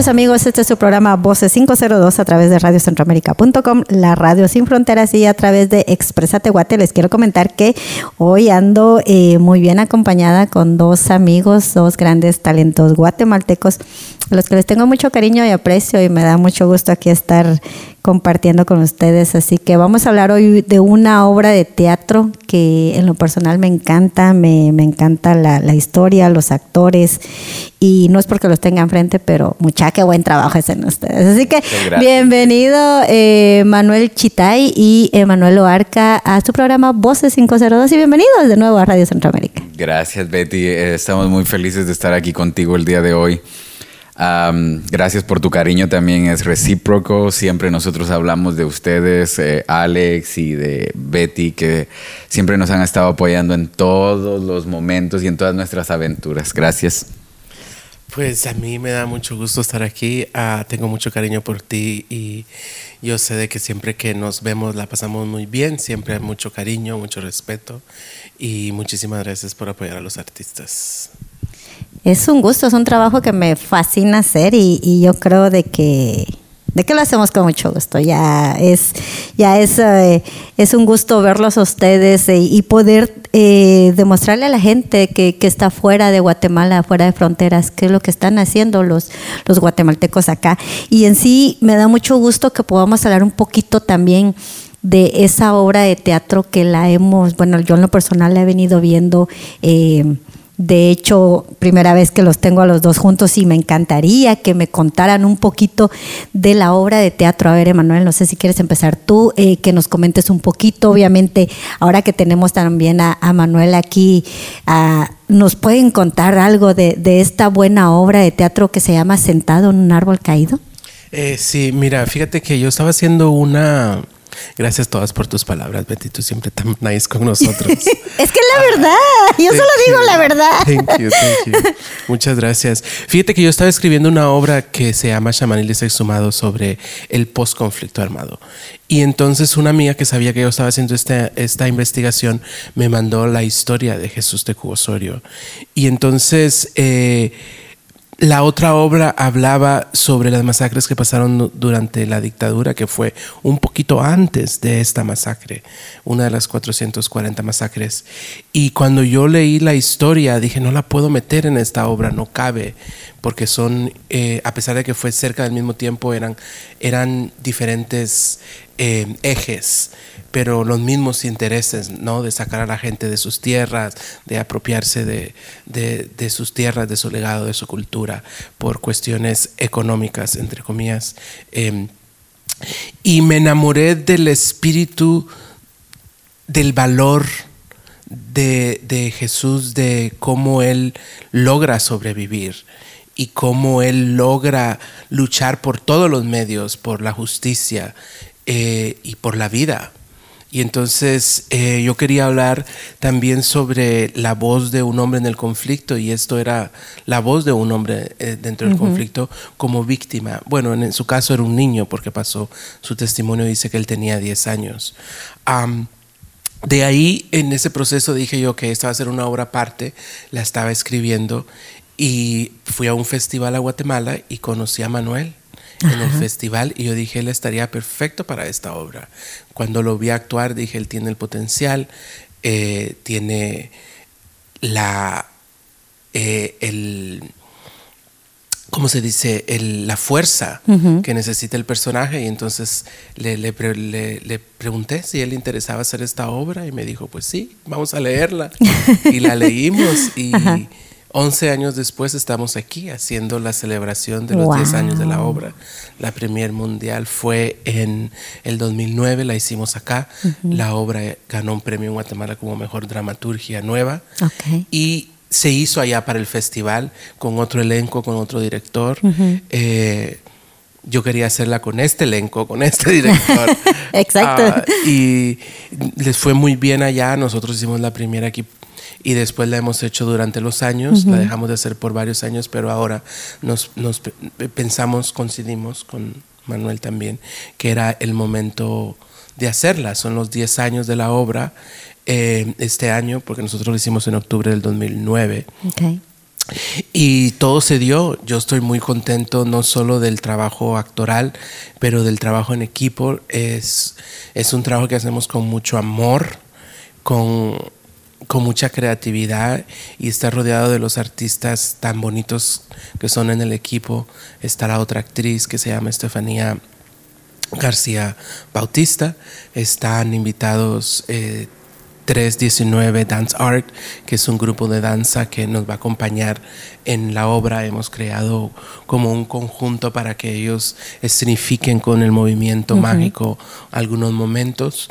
noches amigos, este es su programa Voces 502 a través de radiocentroamérica.com, la radio sin fronteras y a través de Expresate Guate. Les quiero comentar que hoy ando eh, muy bien acompañada con dos amigos, dos grandes talentos guatemaltecos, a los que les tengo mucho cariño y aprecio y me da mucho gusto aquí estar compartiendo con ustedes. Así que vamos a hablar hoy de una obra de teatro que en lo personal me encanta, me, me encanta la, la historia, los actores y no es porque los tenga enfrente, pero mucha qué buen trabajo hacen ustedes. Así que bienvenido eh, Manuel Chitay y Emanuel Oarca a su programa Voces 502 y bienvenidos de nuevo a Radio Centroamérica. Gracias, Betty. Eh, Estamos muy felices de estar aquí contigo el día de hoy. Am, gracias por tu cariño también, es recíproco. Siempre nosotros hablamos de ustedes, eh, Alex y de Betty, que siempre nos han estado apoyando en todos los momentos y en todas nuestras aventuras. Gracias. Pues a mí me da mucho gusto estar aquí. Ah, tengo mucho cariño por ti y yo sé de que siempre que nos vemos la pasamos muy bien. Siempre hay mucho cariño, mucho respeto y muchísimas gracias por apoyar a los artistas. Es un gusto, es un trabajo que me fascina hacer y, yo creo de que de que lo hacemos con mucho gusto. Ya es ya es eh, es un gusto verlos a ustedes eh, y poder eh, demostrarle a la gente que, que está fuera de Guatemala, fuera de fronteras, qué es lo que están haciendo los los guatemaltecos acá. Y en sí me da mucho gusto que podamos hablar un poquito también de esa obra de teatro que la hemos, bueno, yo en lo personal la he venido viendo. De hecho, primera vez que los tengo a los dos juntos y me encantaría que me contaran un poquito de la obra de teatro. A ver, Emanuel, no sé si quieres empezar tú, eh, que nos comentes un poquito. Obviamente, ahora que tenemos también a, a Manuel aquí, ah, ¿nos pueden contar algo de, de esta buena obra de teatro que se llama Sentado en un árbol caído? Eh, sí, mira, fíjate que yo estaba haciendo una, Gracias todas por tus palabras, Betty. Tú siempre tan nice con nosotros. es que la verdad. Yo solo digo la verdad. Thank you, thank you. Muchas gracias. Fíjate que yo estaba escribiendo una obra que se llama Shamaniles Exhumados sobre el post-conflicto armado. Y entonces una amiga que sabía que yo estaba haciendo esta, esta investigación me mandó la historia de Jesús de Cubosorio. Y entonces... Eh, la otra obra hablaba sobre las masacres que pasaron durante la dictadura, que fue un poquito antes de esta masacre, una de las 440 masacres. Y cuando yo leí la historia, dije, no la puedo meter en esta obra, no cabe, porque son, eh, a pesar de que fue cerca del mismo tiempo, eran, eran diferentes eh, ejes pero los mismos intereses, ¿no? De sacar a la gente de sus tierras, de apropiarse de, de, sus tierras, de su legado, de su cultura, por cuestiones económicas, entre comillas. Em, y me enamoré del espíritu, del valor de, de Jesús, de cómo Él logra sobrevivir y cómo Él logra luchar por todos los medios, por la justicia eh, y por la vida. Y entonces eh, yo quería hablar también sobre la voz de un hombre en el conflicto y esto era la voz de un hombre eh, dentro del conflicto como víctima. Bueno, en, su caso era un niño porque pasó, su testimonio dice que él tenía 10 años. de ahí, en ese proceso dije yo que esta va a ser una obra aparte, la estaba escribiendo y fui a un festival a Guatemala y conocí a Manuel en el festival y yo dije, él estaría perfecto para esta obra. Cuando lo vi actuar, dije, él tiene el potencial, eh, tiene la, eh, el, ¿cómo se dice? la fuerza que necesita el personaje y entonces le, le, le, pregunté si él le interesaba hacer esta obra y me dijo, pues sí, vamos a leerla. y la leímos y... 11 años después estamos aquí haciendo la celebración de los 10 años de la obra. La premier mundial fue en el 2009, la hicimos acá. La obra ganó un premio en Guatemala como mejor dramaturgia nueva. Y se hizo allá para el festival con otro elenco, con otro director. Eh, yo quería hacerla con este elenco, con este director. Exacto. Ah, y les fue muy bien allá. Nosotros hicimos la primera aquí y después la hemos hecho durante los años, la dejamos de hacer por varios años, pero ahora nos, nos pensamos, coincidimos con Manuel también, que era el momento de hacerla. Son los 10 años de la obra eh, este año, porque nosotros lo hicimos en octubre del 2009. Y todo se dio. Yo estoy muy contento no solo del trabajo actoral, pero del trabajo en equipo. Es, es un trabajo que hacemos con mucho amor, con con mucha creatividad y está rodeado de los artistas tan bonitos que son en el equipo. Está la otra actriz que se llama Estefanía García Bautista. Están invitados eh, 319 Dance Art, que es un grupo de danza que nos va a acompañar en la obra. Hemos creado como un conjunto para que ellos escenifiquen con el movimiento mágico algunos momentos.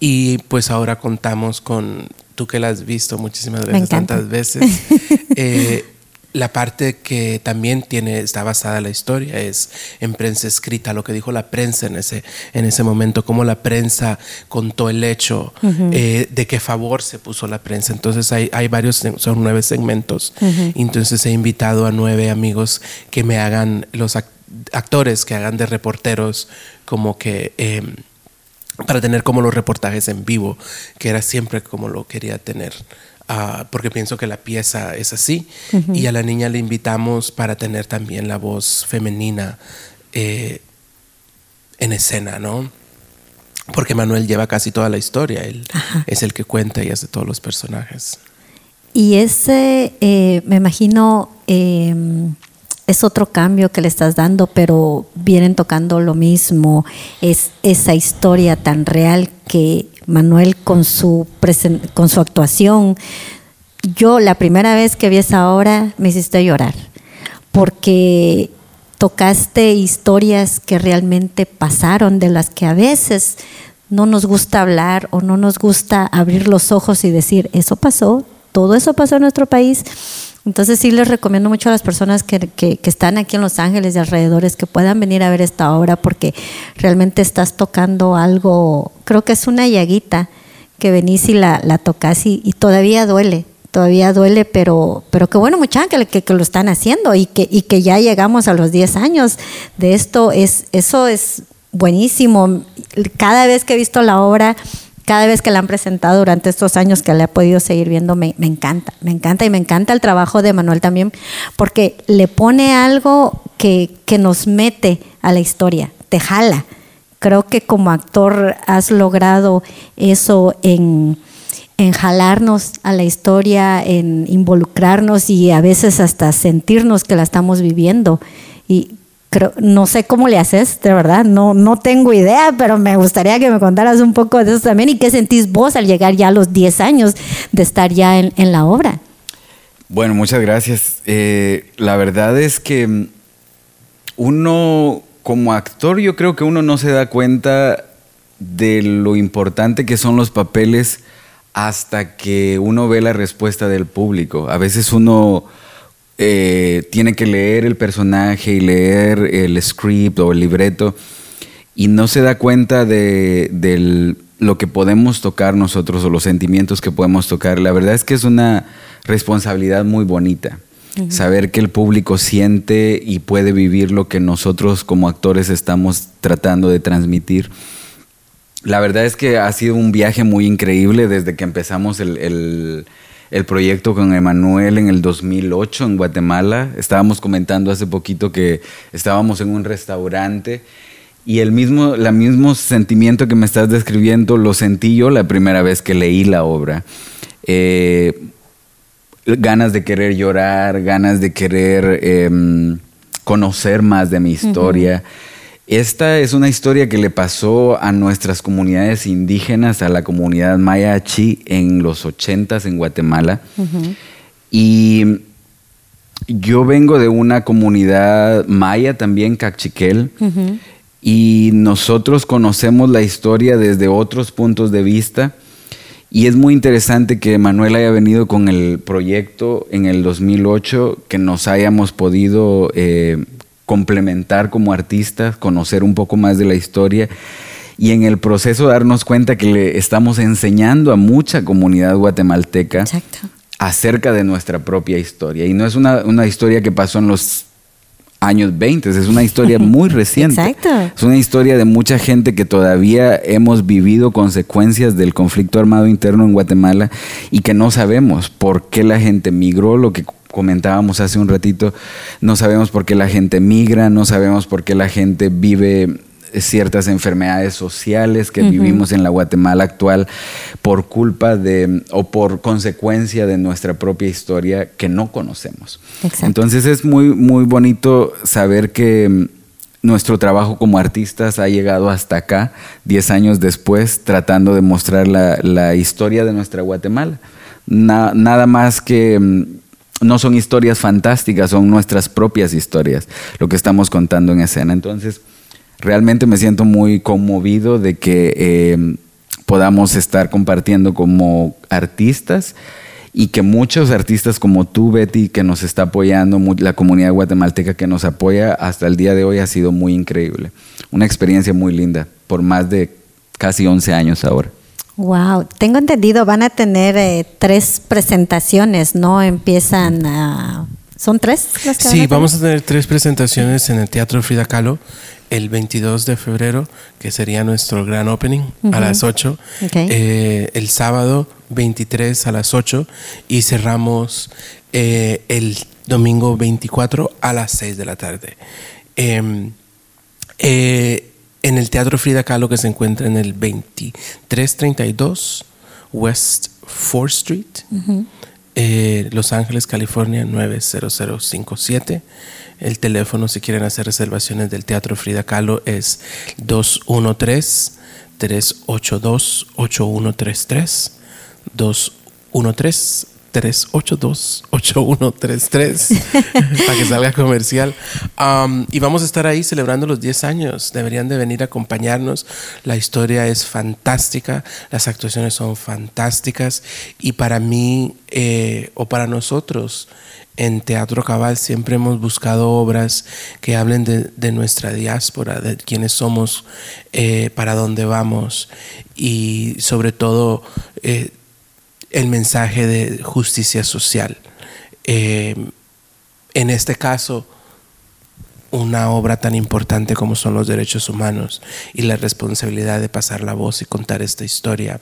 Y pues ahora contamos con tú que la has visto muchísimas veces, tantas veces. Eh, la parte que también tiene, está basada en la historia es en prensa escrita, lo que dijo la prensa en ese, en ese momento, cómo la prensa contó el hecho, eh, de qué favor se puso la prensa. Entonces hay, hay varios, son nueve segmentos. Entonces he invitado a nueve amigos que me hagan, los actores que hagan de reporteros, como que... Em, para tener como los reportajes en vivo, que era siempre como lo quería tener. Ah, porque pienso que la pieza es así. Y a la niña le invitamos para tener también la voz femenina eh, en escena, ¿no? Porque Manuel lleva casi toda la historia, él es el que cuenta y hace todos los personajes. Y ese, eh, me imagino, em, es otro cambio que le estás dando, pero vienen tocando lo mismo, es esa historia tan real que Manuel con su, con su actuación, yo la primera vez que vi esa obra me hiciste llorar, porque tocaste historias que realmente pasaron, de las que a veces no nos gusta hablar o no nos gusta abrir los ojos y decir, eso pasó, todo eso pasó en nuestro país Entonces sí les recomiendo mucho a las personas que, que, están aquí en Los Ángeles y alrededores que puedan venir a ver esta obra porque realmente estás tocando algo, creo que es una llaguita que venís y la, la tocas y, todavía duele, todavía duele, pero, pero qué bueno, mucha que, que, que, lo están haciendo y que, y que ya llegamos a los 10 años de esto, es, eso es buenísimo. Cada vez que he visto la obra, cada vez que la han presentado durante estos años que la he podido seguir viendo, me, encanta, me encanta y me encanta el trabajo de Manuel también, porque le pone algo que, que nos mete a la historia, te jala. Creo que como actor has logrado eso en en jalarnos a la historia, en involucrarnos y a veces hasta sentirnos que la estamos viviendo. Y no sé cómo le haces, de verdad, no, no tengo idea, pero me gustaría que me contaras un poco de eso también y qué sentís vos al llegar ya a los 10 años de estar ya en, la obra. Bueno, muchas gracias. Eh, la verdad es que uno, como actor, yo creo que uno no se da cuenta de lo importante que son los papeles hasta que uno ve la respuesta del público. A veces uno eh, tiene que leer el personaje y leer el script o el libreto y no se da cuenta de, de, lo que podemos tocar nosotros o los sentimientos que podemos tocar. La verdad es que es una responsabilidad muy bonita. Uh -huh. Saber que el público siente y puede vivir lo que nosotros como actores estamos tratando de transmitir. La verdad es que ha sido un viaje muy increíble desde que empezamos el, el, el, proyecto con Emanuel en el 2008 en Guatemala. Estábamos comentando hace poquito que estábamos en un restaurante y el mismo, mismo sentimiento que me estás describiendo lo sentí yo la primera vez que leí la obra. Eh, ganas de querer llorar, ganas de querer eh, conocer más de mi historia. Uh -huh. Esta es una historia que le pasó a nuestras comunidades indígenas, a la comunidad maya chi en los ochentas en Guatemala. Uh -huh. Y yo vengo de una comunidad maya también, Cachiquel, uh -huh. y nosotros conocemos la historia desde otros puntos de vista. Y es muy interesante que Manuel haya venido con el proyecto en el 2008, que nos hayamos podido eh, complementar como artistas, conocer un poco más de la historia y en el proceso darnos cuenta que le estamos enseñando a mucha comunidad guatemalteca Exacto. acerca de nuestra propia historia. Y no es una, una historia que pasó en los años 20, es una historia muy reciente. Exacto. Es una historia de mucha gente que todavía hemos vivido consecuencias del conflicto armado interno en Guatemala y que no sabemos por qué la gente migró, lo que comentábamos hace un ratito, no sabemos por qué la gente migra, no sabemos por qué la gente vive ciertas enfermedades sociales que uh -huh. vivimos en la Guatemala actual por culpa de o por consecuencia de nuestra propia historia que no conocemos. Exacto. Entonces es muy muy bonito saber que nuestro trabajo como artistas ha llegado hasta acá, 10 años después, tratando de mostrar la, la historia de nuestra Guatemala. Na, nada más que no son historias fantásticas, son nuestras propias historias, lo que estamos contando en escena. Entonces, realmente me siento muy conmovido de que eh, podamos estar compartiendo como artistas y que muchos artistas como tú, Betty, que nos está apoyando, la comunidad guatemalteca que nos apoya hasta el día de hoy ha sido muy increíble. Una experiencia muy linda por más de casi 11 años ahora. Wow, tengo entendido, van a tener eh, tres presentaciones, ¿no? Empiezan a... ¿Son tres? Las que sí, a vamos a tener tres presentaciones en el Teatro Frida Kahlo el 22 de febrero, que sería nuestro gran opening, uh -huh. a las 8. Okay. Eh, el sábado 23 a las 8 y cerramos eh, el domingo 24 a las 6 de la tarde. Eh, en el Teatro Frida Kahlo que se encuentra en el 2332 West 4th Street, uh -huh. eh, Los Ángeles, California 90057. El teléfono si quieren hacer reservaciones del Teatro Frida Kahlo es 213 382 8133 213 382-8133 para que salga comercial. Um, y vamos a estar ahí celebrando los 10 años. Deberían de venir a acompañarnos. La historia es fantástica, las actuaciones son fantásticas y para mí eh, o para nosotros en Teatro Cabal siempre hemos buscado obras que hablen de, nuestra diáspora, de quiénes somos, eh, para dónde vamos y sobre todo eh, el mensaje de justicia social. Eh, en este caso, una obra tan importante como son los derechos humanos y la responsabilidad de pasar la voz y contar esta historia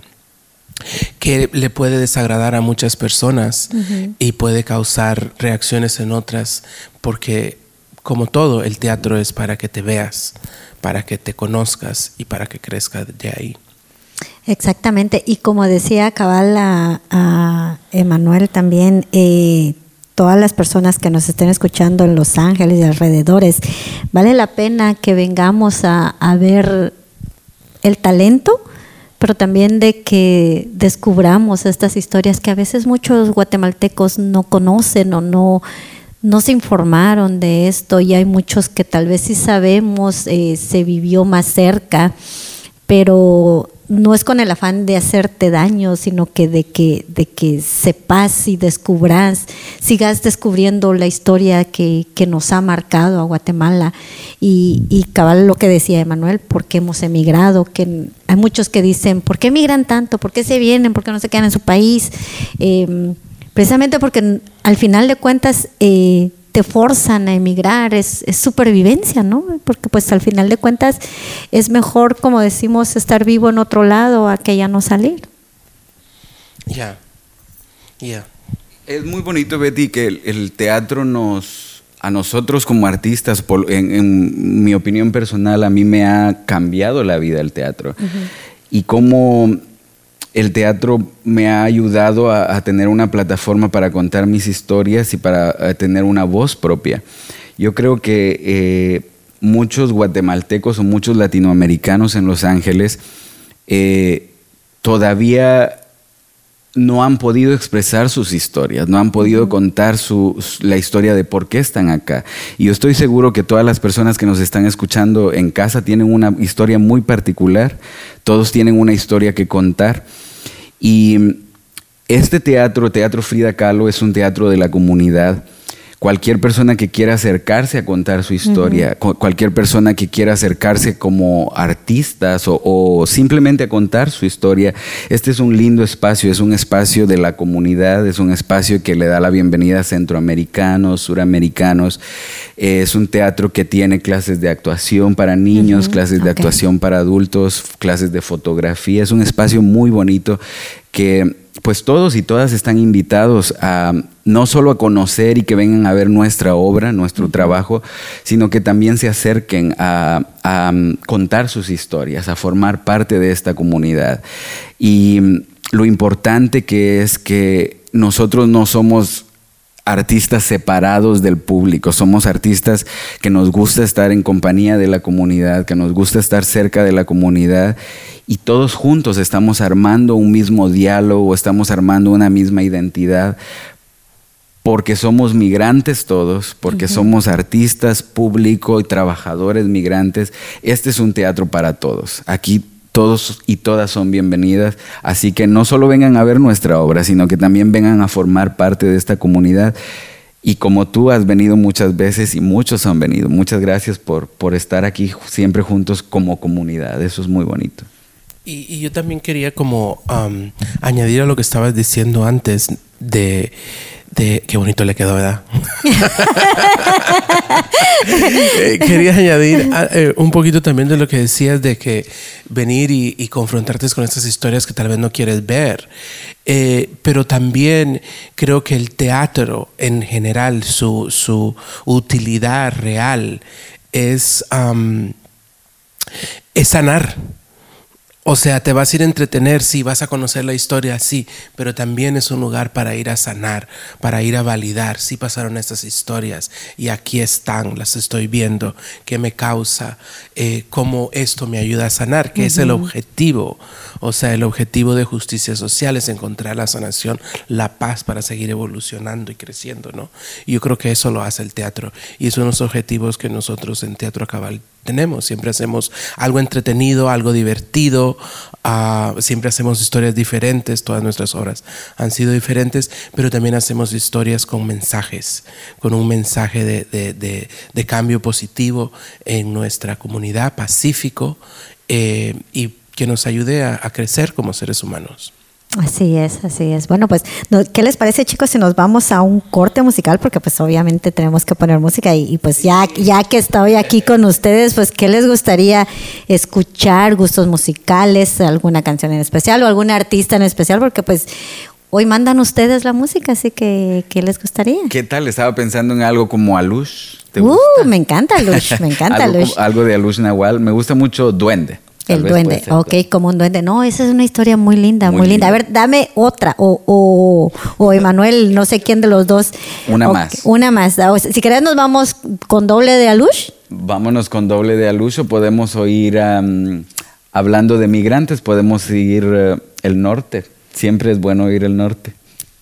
que le puede desagradar a muchas personas y puede causar reacciones en otras porque como todo el teatro es para que te veas, para que te conozcas y para que crezcas de ahí. Exactamente, y como decía Cabal a, Emanuel también, eh, todas las personas que nos estén escuchando en Los Ángeles y alrededores, vale la pena que vengamos a, ver el talento, pero también de que descubramos estas historias que a veces muchos guatemaltecos no conocen o no, no se informaron de esto. Y hay muchos que tal vez sí sabemos, eh, se vivió más cerca, pero no es con el afán de hacerte daño, sino que de que, de que sepas y descubras, sigas descubriendo la historia que, nos ha marcado a Guatemala. Y, y, cabal lo que decía Emanuel, ¿por qué hemos emigrado? Que hay muchos que dicen, ¿por qué emigran tanto? ¿Por qué se vienen? ¿Por qué no se quedan en su país? Em, precisamente porque al final de cuentas eh, te forzan a emigrar, es, supervivencia, ¿no? Porque pues al final de cuentas es mejor, como decimos, estar vivo en otro lado a que ya no salir. Ya, ya. Es muy bonito, Betty, que el, teatro nos, a nosotros como artistas, en, mi opinión personal, a mí me ha cambiado la vida el teatro. Y cómo el teatro me ha ayudado a, tener una plataforma para contar mis historias y para eh, tener una voz propia. Yo creo que eh, muchos guatemaltecos o muchos latinoamericanos en Los Ángeles eh, todavía no han podido expresar sus historias, no han podido contar la historia de por qué están acá. Y yo estoy seguro que todas las personas que nos están escuchando en casa tienen una historia muy particular, todos tienen una historia que contar. Y este teatro, Teatro Frida Kahlo, es un teatro de la comunidad cualquier persona que quiera acercarse a contar su historia, cualquier persona que quiera acercarse como artistas o, simplemente a contar su historia, este es un lindo espacio, es un espacio de la comunidad, es un espacio que le da la bienvenida a centroamericanos, suramericanos, es un teatro que tiene clases de actuación para niños, clases de actuación para adultos, clases de fotografía, es un espacio muy bonito que pues todos y todas están invitados a no solo a conocer y que vengan a ver nuestra obra, nuestro trabajo, sino que también se acerquen a, um, contar sus historias, a formar parte de esta comunidad. Y mm, lo importante que es que nosotros no somos artistas separados del público, somos artistas que nos gusta estar en compañía de la comunidad, que nos gusta estar cerca de la comunidad y todos juntos estamos armando un mismo diálogo, estamos armando una misma identidad porque somos migrantes todos, porque somos artistas, público y trabajadores migrantes. Este es un teatro para todos. Aquí todos y todas son bienvenidas, así que no solo vengan a ver nuestra obra, sino que también vengan a formar parte de esta comunidad. Y como tú has venido muchas veces y muchos han venido, muchas gracias por, por estar aquí siempre juntos como comunidad. Eso es muy bonito. Y, yo también quería como añadir a lo que estabas diciendo antes de, de qué bonito le quedó, ¿verdad? Eh, quería añadir ah, eh, un poquito también de lo que decías de que venir y, confrontarte con estas historias que tal vez no quieres ver. Eh, pero también creo que el teatro en general, su, su utilidad real es, es sanar O sea, te vas a ir a entretener, sí, vas a conocer la historia, sí, pero también es un lugar para ir a sanar, para ir a validar, sí pasaron estas historias y aquí están, las estoy viendo, qué me causa, eh, cómo esto me ayuda a sanar, que es el objetivo. O sea, el objetivo de justicia social es encontrar la sanación, la paz para seguir evolucionando y creciendo, ¿no? Y yo creo que eso lo hace el teatro y de los objetivos que nosotros en Teatro Cabal tenemos. Siempre hacemos algo entretenido, algo divertido, ah, siempre hacemos historias diferentes, todas nuestras obras han sido diferentes, pero también hacemos historias con mensajes, con un mensaje de, cambio positivo en nuestra comunidad, pacífico, eh, y que nos ayude a crecer como seres humanos. Así es, así es. Bueno, pues, ¿qué les parece, chicos, si nos vamos a un corte musical? Porque pues obviamente tenemos que poner música y, pues ya, ya que estoy aquí con ustedes, pues, ¿qué les gustaría escuchar? ¿Gustos musicales? ¿Alguna canción en especial o algún artista en especial? Porque pues hoy mandan ustedes la música, así que, ¿qué les gustaría? ¿Qué tal? Estaba pensando en algo como Alush. uh, me encanta Alush, me encanta algo, Alush. algo de Alush Nahual. Me gusta mucho Duende. El duende, ok, como un duende. No, esa es una historia muy linda, muy, linda. A ver, dame otra. O, o, o Emanuel, no sé quién de los dos. Una más. Una más. Si querés, nos vamos con doble de Alush. Vámonos con doble de Alush o podemos oír, hablando de migrantes, podemos ir eh, el norte. Siempre es bueno oír el norte.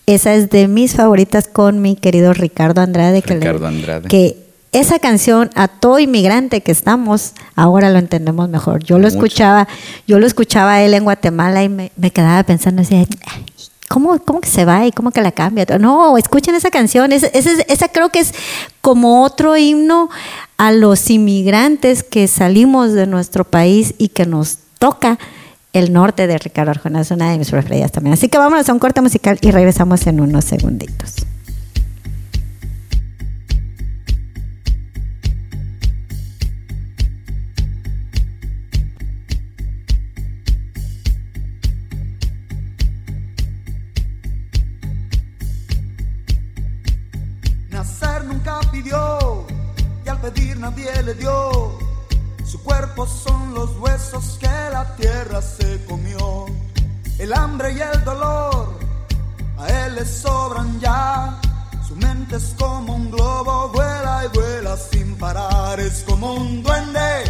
Esa es de mis favoritas con mi querido Ricardo Andrade. Ricardo Andrade. Que esa canción a todo inmigrante que estamos, ahora lo entendemos mejor. Yo lo escuchaba, yo lo escuchaba a él en Guatemala y me, quedaba pensando ¿cómo, ¿cómo, que se va y cómo que la cambia? No, escuchen esa canción, esa, esa creo que es como otro himno a los inmigrantes que salimos de nuestro país y que nos toca el norte de Ricardo Arjona, es una de mis preferidas también. Así que vámonos a un corte musical y regresamos en unos segunditos. Nadie le dio. Su cuerpo son los huesos que la tierra se comió. El hambre y el dolor a él le sobran ya. Su mente es como un globo, vuela y vuela sin parar. Es como un duende,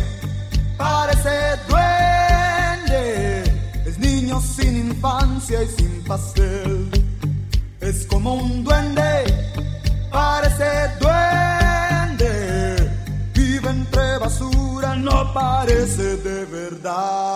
parece duende. Es niño sin infancia y sin pastel. Es como un duende, de verdad.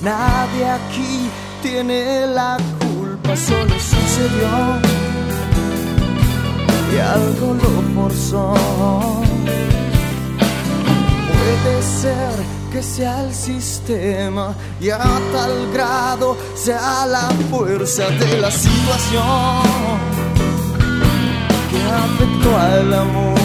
Nadie aquí tiene la culpa, solo sucedió y algo lo forzó. Puede ser que sea el sistema y a tal grado sea la fuerza de la situación que afectó al amor.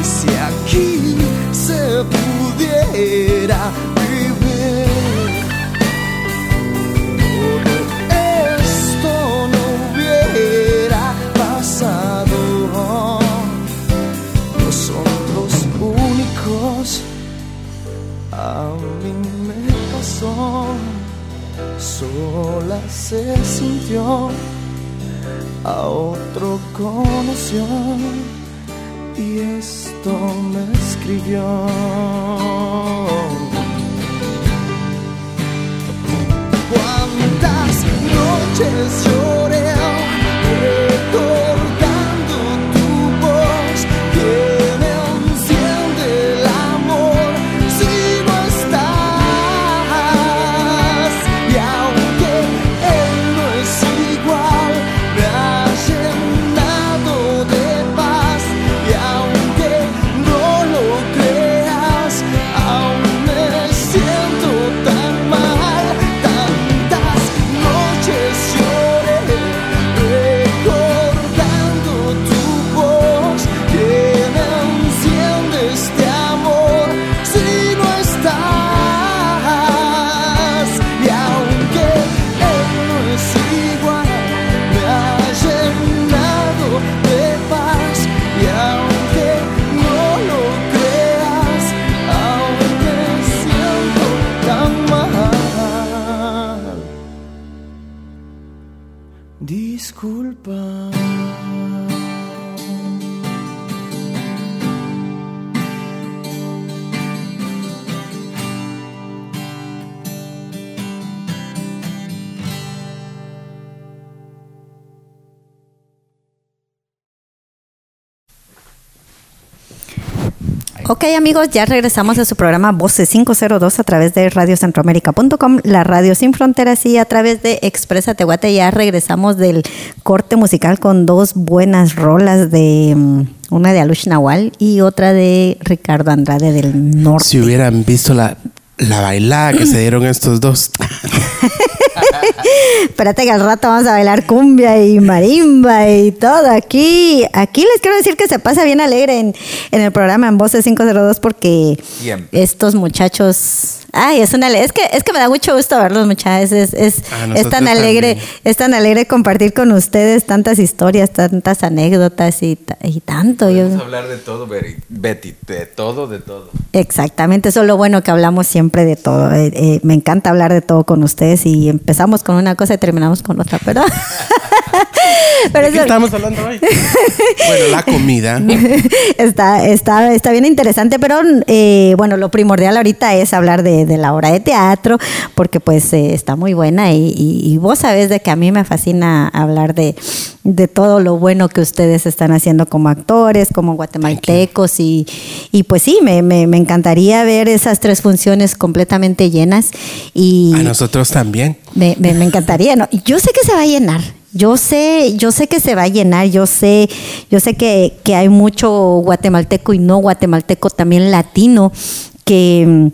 Y si aquí se pudiera vivir, esto no hubiera pasado. No son los únicos, a mí me pasó, sola se sintió conoció y esto me escribió. ¿Cuántas noches yo disculpa. Ok amigos, ya regresamos a su programa Voces 502 a través de radiocentroamérica.com, la radio sin fronteras y a través de Expresa Tehuate. Ya regresamos del corte musical con dos buenas rolas de mm, una de Alush Nahual y otra de Ricardo Andrade del Norte. Si hubieran visto la, la bailada que se dieron estos dos. Espérate que al rato vamos a bailar cumbia y marimba y todo. Aquí, aquí les quiero decir que se pasa bien alegre en, en el programa en Voces 502 porque Bien. estos muchachos. Ay, es una es que es que me da mucho gusto verlos, muchachos. Es, es, es tan alegre, también. es tan alegre compartir con ustedes tantas historias, tantas anécdotas y, y tanto. Yo, Podemos hablar de todo, Betty, de todo, de todo. Exactamente, eso es lo bueno que hablamos siempre de todo. Eh, eh, me encanta hablar de todo con ustedes y empezamos con una cosa y terminamos con otra, pero... pero ¿De qué estamos hablando hoy? bueno, la comida. está, está, está bien interesante, pero eh, bueno, lo primordial ahorita es hablar de, de la obra de teatro, porque pues eh, está muy buena y, y- y vos sabés de que a mí me fascina hablar de, de todo lo bueno que ustedes están haciendo como actores, como guatemaltecos y, y pues sí, me, me, me encantaría ver esas tres funciones completamente llenas y... A nosotros también. Me, me- me encantaría, ¿no? Yo sé que se va a llenar. Yo sé, yo sé que se va a llenar, yo sé, yo sé que, que hay mucho guatemalteco y no guatemalteco, también latino, que,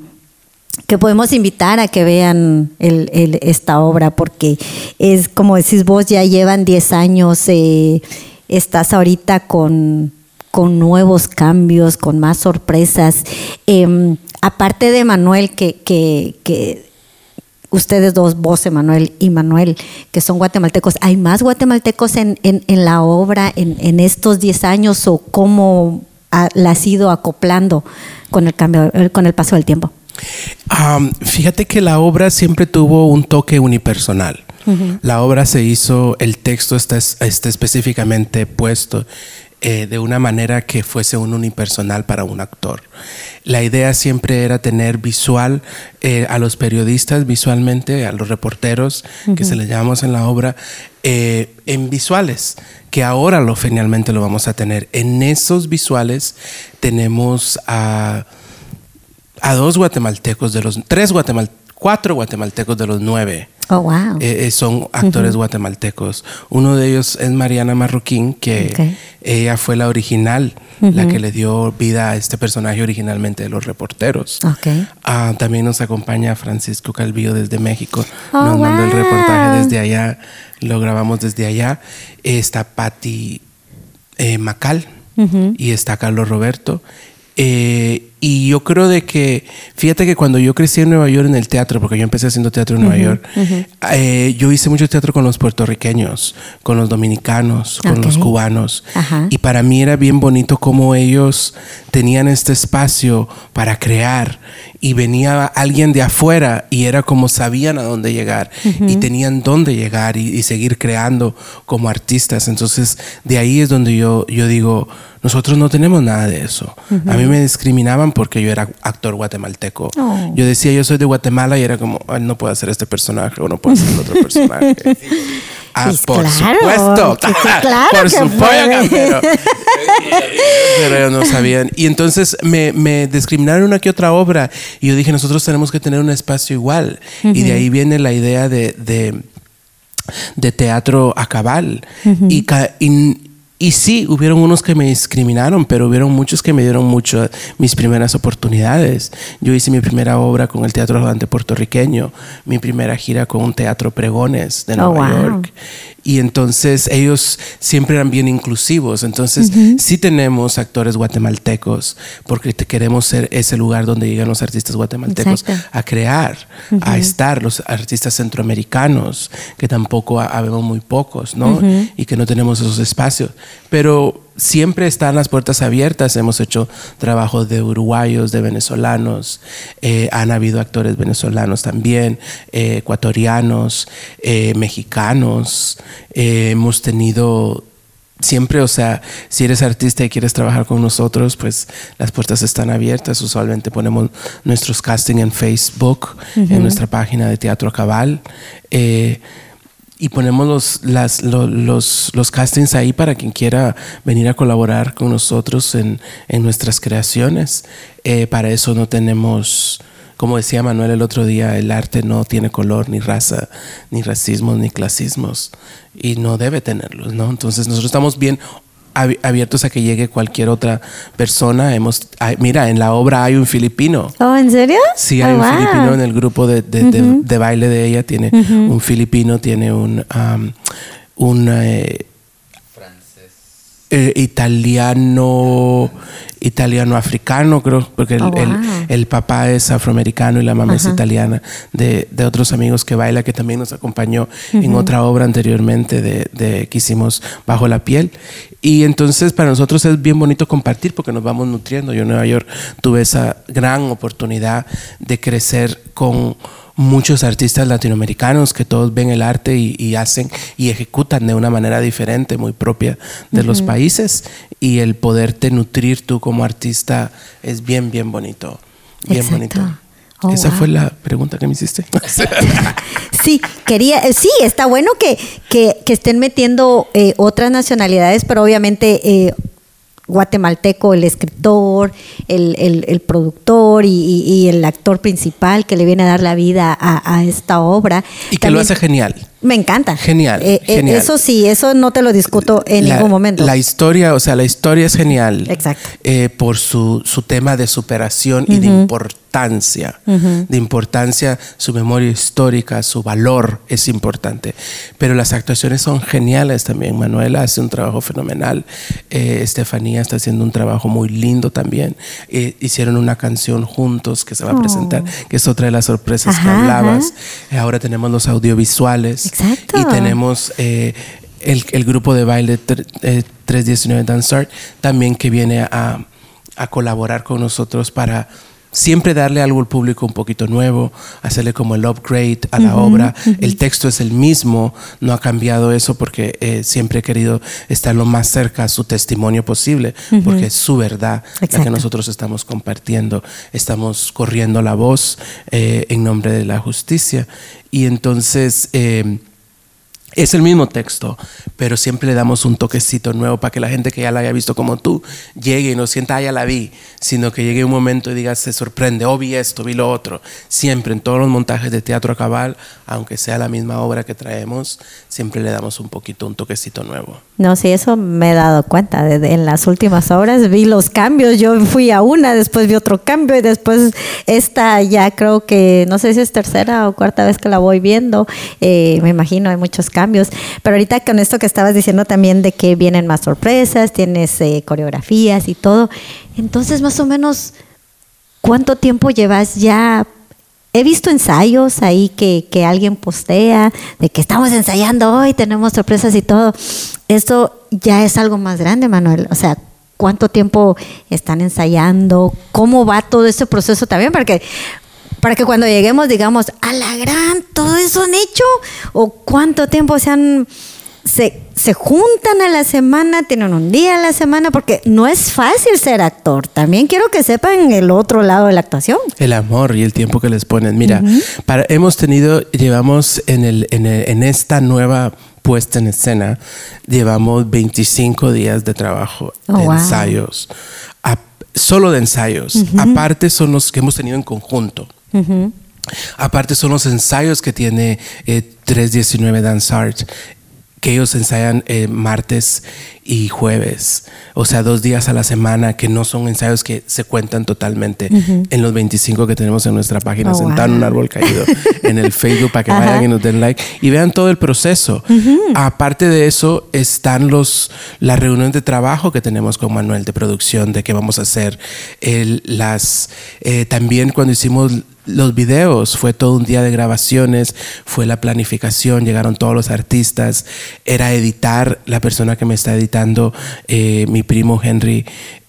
que podemos invitar a que vean esta obra, porque es como decís vos, ya llevan 10 años, eh, estás ahorita con, con nuevos cambios, con más sorpresas. Em, aparte de Manuel, que, que ustedes dos, vos, Emanuel y Manuel, que son guatemaltecos, ¿hay más guatemaltecos en, en, en la obra en, en estos 10 años o cómo ha- la has ido acoplando con el cambio, eh, con el paso del tiempo? Am, fíjate que la obra siempre tuvo un toque unipersonal. La obra se hizo, el texto está, está específicamente puesto eh, de una manera que fuese un unipersonal para un actor. La idea siempre era tener visual eh, a los periodistas visualmente, a los reporteros que se les llamamos en la obra, eh, en visuales, que ahora lo finalmente lo vamos a tener. En esos visuales tenemos a a dos guatemaltecos de los tres guatemal cuatro guatemaltecos de los nueve Oh, wow. eh, eh, son actores guatemaltecos. Uno de ellos es Mariana Marroquín, que ella fue la original, la que le dio vida a este personaje originalmente de los reporteros. Ah, también nos acompaña Francisco Calvillo desde México. Oh, nos mandó el wow. reportaje desde allá, lo grabamos desde allá. Está Patti eh, Macal y está Carlos Roberto. Eh, y yo creo de que, fíjate que cuando yo crecí en Nueva York en el teatro, porque yo empecé haciendo teatro en Nueva York, eh, yo hice mucho teatro con los puertorriqueños, con los dominicanos, con Ok. los cubanos. Ajá. Y para mí era bien bonito cómo ellos tenían este espacio para crear y venía alguien de afuera y era como sabían a dónde llegar y tenían dónde llegar y, y seguir creando como artistas. Entonces de ahí es donde yo, yo digo, nosotros no tenemos nada de eso. A mí me discriminaban porque yo era actor guatemalteco. Oh. Yo decía, yo soy de Guatemala y era como, "Ay, no puedo hacer este personaje o no puedo hacer el otro personaje. Ah, Pues por claro, supuesto. que claro por supuesto, puede. pero, ellos no sabían. Y entonces me, me discriminaron una que otra obra. Y yo dije, nosotros tenemos que tener un espacio igual. Y de ahí viene la idea de, de, de teatro a cabal. ca- y, y sí, hubieron unos que me discriminaron, pero hubieron muchos que me dieron mucho mis primeras oportunidades. Yo hice mi primera obra con el Teatro Rodante Puertorriqueño, mi primera gira con un Teatro Pregones de Oh, Nueva wow. York. Y entonces ellos siempre eran bien inclusivos. Entonces sí tenemos actores guatemaltecos porque te queremos ser ese lugar donde llegan los artistas guatemaltecos Exacto. a crear, a estar, los artistas centroamericanos, que tampoco ha- habemos muy pocos, ¿no? Y que no tenemos esos espacios. Pero siempre están las puertas abiertas. Hemos hecho trabajo de uruguayos, de venezolanos, eh, han habido actores venezolanos también, eh, ecuatorianos, eh, mexicanos. hemos tenido siempre, o sea, si eres artista y quieres trabajar con nosotros, pues las puertas están abiertas. Usualmente ponemos nuestros casting en Facebook, en nuestra página de Teatro Cabal y ponemos los, las, los, los, castings ahí para quien quiera venir a colaborar con nosotros en, en nuestras creaciones. Eh, para eso no tenemos, como decía Manuel el otro día, el arte no tiene color, ni raza, ni racismo, ni clasismos, y no debe tenerlos, ¿no? Entonces nosotros estamos bien abiertos a que llegue cualquier otra persona. Hemos, mira, en la obra hay un filipino. ¿Oh, en serio? Sí, hay Oh, un wow. filipino en el grupo de, de- de- de baile de ella. Tiene un filipino, tiene un, um, un eh, eh, italiano, italiano africano, creo, porque el, Oh, wow. el papá es afroamericano y la mamá es italiana, de, de otros amigos que baila, que también nos acompañó en otra obra anteriormente de, de- que hicimos Bajo la Piel. Y entonces para nosotros es bien bonito compartir porque nos vamos nutriendo. Yo en Nueva York tuve esa gran oportunidad de crecer con muchos artistas latinoamericanos que todos ven el arte y, y hacen y ejecutan de una manera diferente, muy propia de los países. Y el poderte nutrir tú como artista es bien, bien bonito. Bien Exacto. bonito. Oh, Esa wow. fue la pregunta que me hiciste. Sí, quería, eh, sí, está bueno que, que, que estén metiendo eh, otras nacionalidades, pero obviamente eh, guatemalteco, el escritor, el, el- el productor y, y- y el actor principal que le viene a dar la vida a, a esta obra. y que lo hace genial. Me encanta. Genial, Eh, eh, genial. Eso sí, eso no te lo discuto en la, ningún momento. La historia, o sea, la historia es genial. Exacto. eh, por su, su tema de superación y de importancia. De importancia, su memoria histórica, su valor es importante. Pero las actuaciones son geniales también. Manuela hace un trabajo fenomenal. Eh, Estefanía está haciendo un trabajo muy lindo también. Eh, hicieron una canción juntos que se va a presentar, que es otra de las sorpresas que Oh. Ajá, hablabas. Eh, Ahora tenemos los audiovisuales. Exacto. Y tenemos eh, el, el grupo de baile tre- eh, 319 Dance Art también que viene a, a colaborar con nosotros para siempre darle algo al público un poquito nuevo, hacerle como el upgrade a la obra. El texto es el mismo, no ha cambiado eso porque eh, siempre he querido estar lo más cerca a su testimonio posible, porque es su verdad la que nosotros estamos compartiendo, estamos corriendo la voz eh, en nombre de la justicia. Y entonces... eh, es el mismo texto, pero siempre le damos un toquecito nuevo para que la gente que ya la haya visto como tú llegue y no sienta, ah, ya la vi, sino que llegue un momento y diga, se sorprende, oh, vi esto, vi lo otro. Siempre en todos los montajes de teatro a cabal, aunque sea la misma obra que traemos, siempre le damos un poquito, un toquecito nuevo. No, sí, eso me he dado cuenta. En las últimas obras vi los cambios. Yo fui a una, después vi otro cambio y después esta ya creo que, no sé si es tercera o cuarta vez que la voy viendo. Eh, me imagino, hay muchos cambios. Pero ahorita con esto que estabas diciendo también de que vienen más sorpresas, tienes eh, coreografías y todo. Entonces, más o menos, ¿cuánto tiempo llevas ya He visto ensayos ahí que, que alguien postea de que estamos ensayando hoy, tenemos sorpresas y todo. Esto ya es algo más grande, Manuel. O sea, ¿cuánto tiempo están ensayando? ¿Cómo va todo ese proceso también? Para que, para que cuando lleguemos digamos, a la gran, todo eso han hecho. ¿O cuánto tiempo se han... Se, se juntan a la semana, tienen un día a la semana, porque no es fácil ser actor. También quiero que sepan el otro lado de la actuación. El amor y el tiempo que les ponen. Mira, para, hemos tenido, llevamos en, el, en, el- en esta nueva puesta en escena, llevamos 25 días de trabajo, Oh, de wow. ensayos, a- solo de ensayos. Aparte son los que hemos tenido en conjunto. Aparte son los ensayos que tiene eh, 319 Dance Art, que ellos ensayan eh, martes y jueves, o sea, dos días a la semana, que no son ensayos que se cuentan totalmente en los 25 que tenemos en nuestra página, Oh, sentado en un árbol caído en el Facebook para que vayan y nos den like y vean todo el proceso. Aparte de eso, están los, las reuniones de trabajo que tenemos con Manuel de producción, de qué vamos a hacer. El- las, eh, también cuando hicimos los videos, fue todo un día de grabaciones, fue la planificación, llegaron todos los artistas, era editar, la persona que me está editando, eh, mi primo Henry,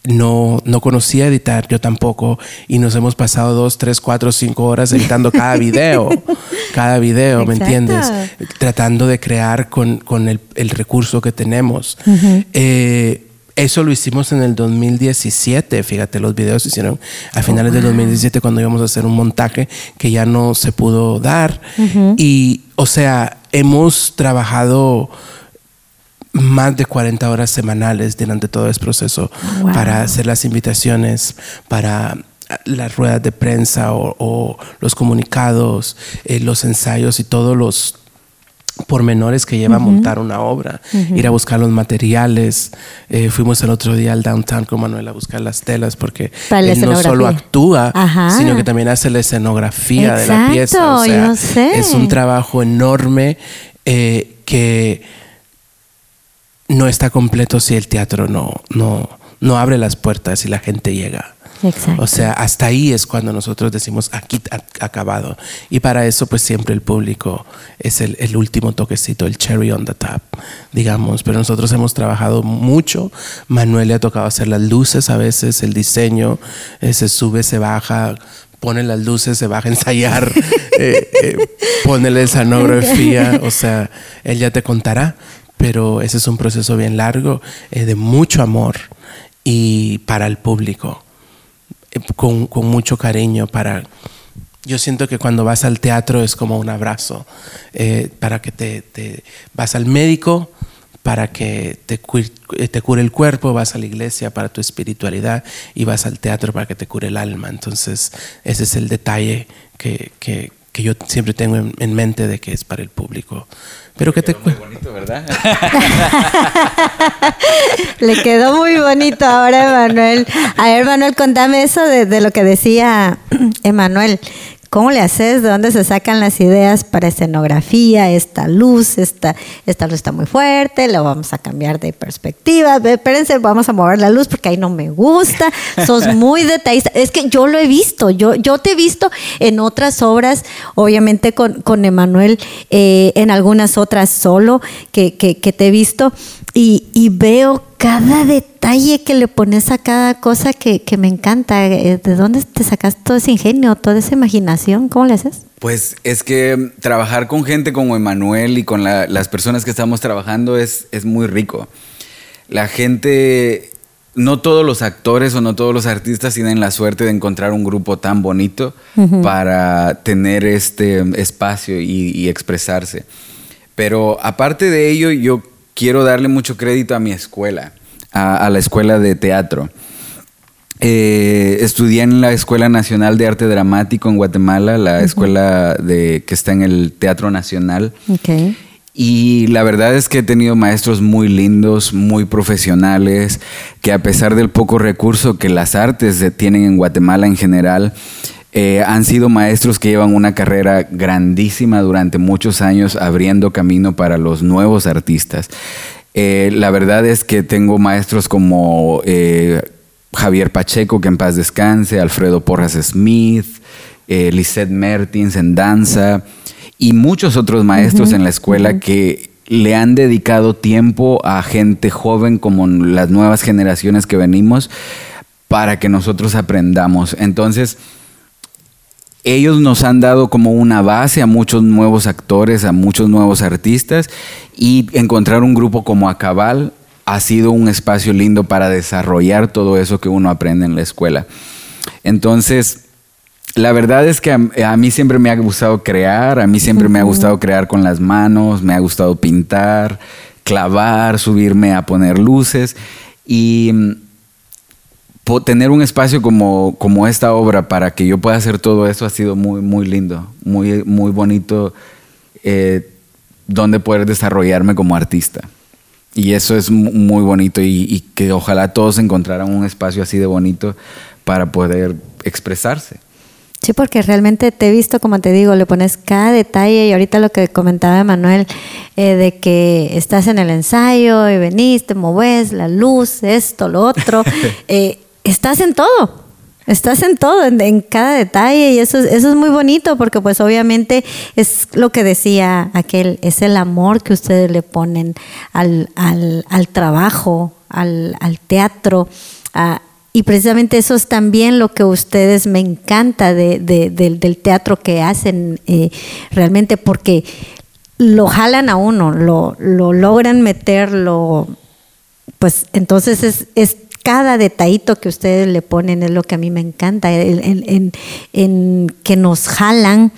no, no conocía editar, yo tampoco, y nos hemos pasado dos, tres, cuatro, cinco horas editando cada video, cada video, ¿me entiendes? Tratando de crear con, el, recurso que tenemos. Eh, eso lo hicimos en el 2017, fíjate, los videos se hicieron a finales del 2017 cuando íbamos a hacer un montaje que ya no se pudo dar. Y, o sea, hemos trabajado más de 40 horas semanales durante todo este proceso para hacer las invitaciones, para las ruedas de prensa o, los comunicados, eh, los ensayos y todos los pormenores que lleva a montar una obra, ir a buscar los materiales. Eh, fuimos el otro día al downtown con Manuel a buscar las telas porque él no solo actúa, sino que también hace la escenografía de la pieza. O sea, es un trabajo enorme eh, que no está completo si el teatro no, no, no abre las puertas y la gente llega. O sea, hasta ahí es cuando nosotros decimos aquí acabado. Y para eso, pues siempre el público es el, el, último toquecito, el cherry on the top, digamos. Pero nosotros hemos trabajado mucho. Manuel le ha tocado hacer las luces a veces, el diseño, eh, se sube, se baja pone las luces, se baja a ensayar, eh, eh, pone la escenografía, o sea, él ya te contará, pero ese es un proceso bien largo, de mucho amor y para el público con, con, mucho cariño para... Yo siento que cuando vas al teatro es como un abrazo, eh, para que te, vas al médico, para que te, te cure el cuerpo, vas a la iglesia para tu espiritualidad y vas al teatro para que te cure el alma. Entonces ese es el detalle que, que yo siempre tengo en, mente de que es para el público. Pero que te muy bonito, ¿verdad? Le quedó muy bonito ahora, Emanuel. A ver, Emanuel, contame eso de, de lo que decía Emanuel. ¿Cómo le haces? ¿De dónde se sacan las ideas para escenografía? Esta luz, esta, esta luz está muy fuerte, lo vamos a cambiar de perspectiva. Espérense, vamos a mover la luz porque ahí no me gusta. Sos muy detallista. Es que yo lo he visto, yo, yo te he visto en otras obras, obviamente con, con Emanuel, eh, en algunas otras solo que, que, que te he visto y, y veo cada detalle que le pones a cada cosa que, me encanta. Eh, ¿De dónde te sacas todo ese ingenio, toda esa imaginación? ¿Cómo le haces? Pues es que trabajar con gente como Emanuel y con las personas que estamos trabajando es, es muy rico. La gente, no todos los actores o no todos los artistas tienen la suerte de encontrar un grupo tan bonito para tener este espacio y, y expresarse. Pero aparte de ello, yo quiero darle mucho crédito a mi escuela, a, la escuela de teatro. Eh, estudié en la Escuela Nacional de Arte Dramático en Guatemala, la escuela de, que está en el Teatro Nacional. Y la verdad es que he tenido maestros muy lindos, muy profesionales, que a pesar del poco recurso que las artes tienen en Guatemala en general, eh, han sido maestros que llevan una carrera grandísima durante muchos años abriendo camino para los nuevos artistas. Eh, la verdad es que tengo maestros como eh, Javier Pacheco, que en paz descanse, Alfredo Porras Smith, Lisette Mertins en danza y muchos otros maestros en la escuela que le han dedicado tiempo a gente joven como las nuevas generaciones que venimos para que nosotros aprendamos. Entonces, ellos nos han dado como una base a muchos nuevos actores, a muchos nuevos artistas y encontrar un grupo como Acabal ha sido un espacio lindo para desarrollar todo eso que uno aprende en la escuela. Entonces, la verdad es que a, mí siempre me ha gustado crear, a mí siempre me ha gustado crear con las manos, me ha gustado pintar, clavar, subirme a poner luces y tener un espacio como, como esta obra para que yo pueda hacer todo eso ha sido muy, muy lindo, muy, muy bonito, eh, donde poder desarrollarme como artista. Y eso es muy bonito y, que ojalá todos encontraran un espacio así de bonito para poder expresarse. Sí, porque realmente te he visto, como te digo, le pones cada detalle y ahorita lo que comentaba Manuel, eh, de que estás en el ensayo y venís, te moves, la luz, esto, lo otro. eh, estás en todo. Estás en todo, en, cada detalle y eso, es- eso es muy bonito porque pues obviamente es lo que decía aquel, es el amor que ustedes le ponen al, al, trabajo, al, al teatro. a- y precisamente eso es también lo que ustedes me encanta de, de- del- teatro que hacen eh, realmente porque lo jalan a uno, lo, lo logran meterlo pues entonces es, es cada detallito que ustedes le ponen es lo que a mí me encanta, en, en- que nos jalan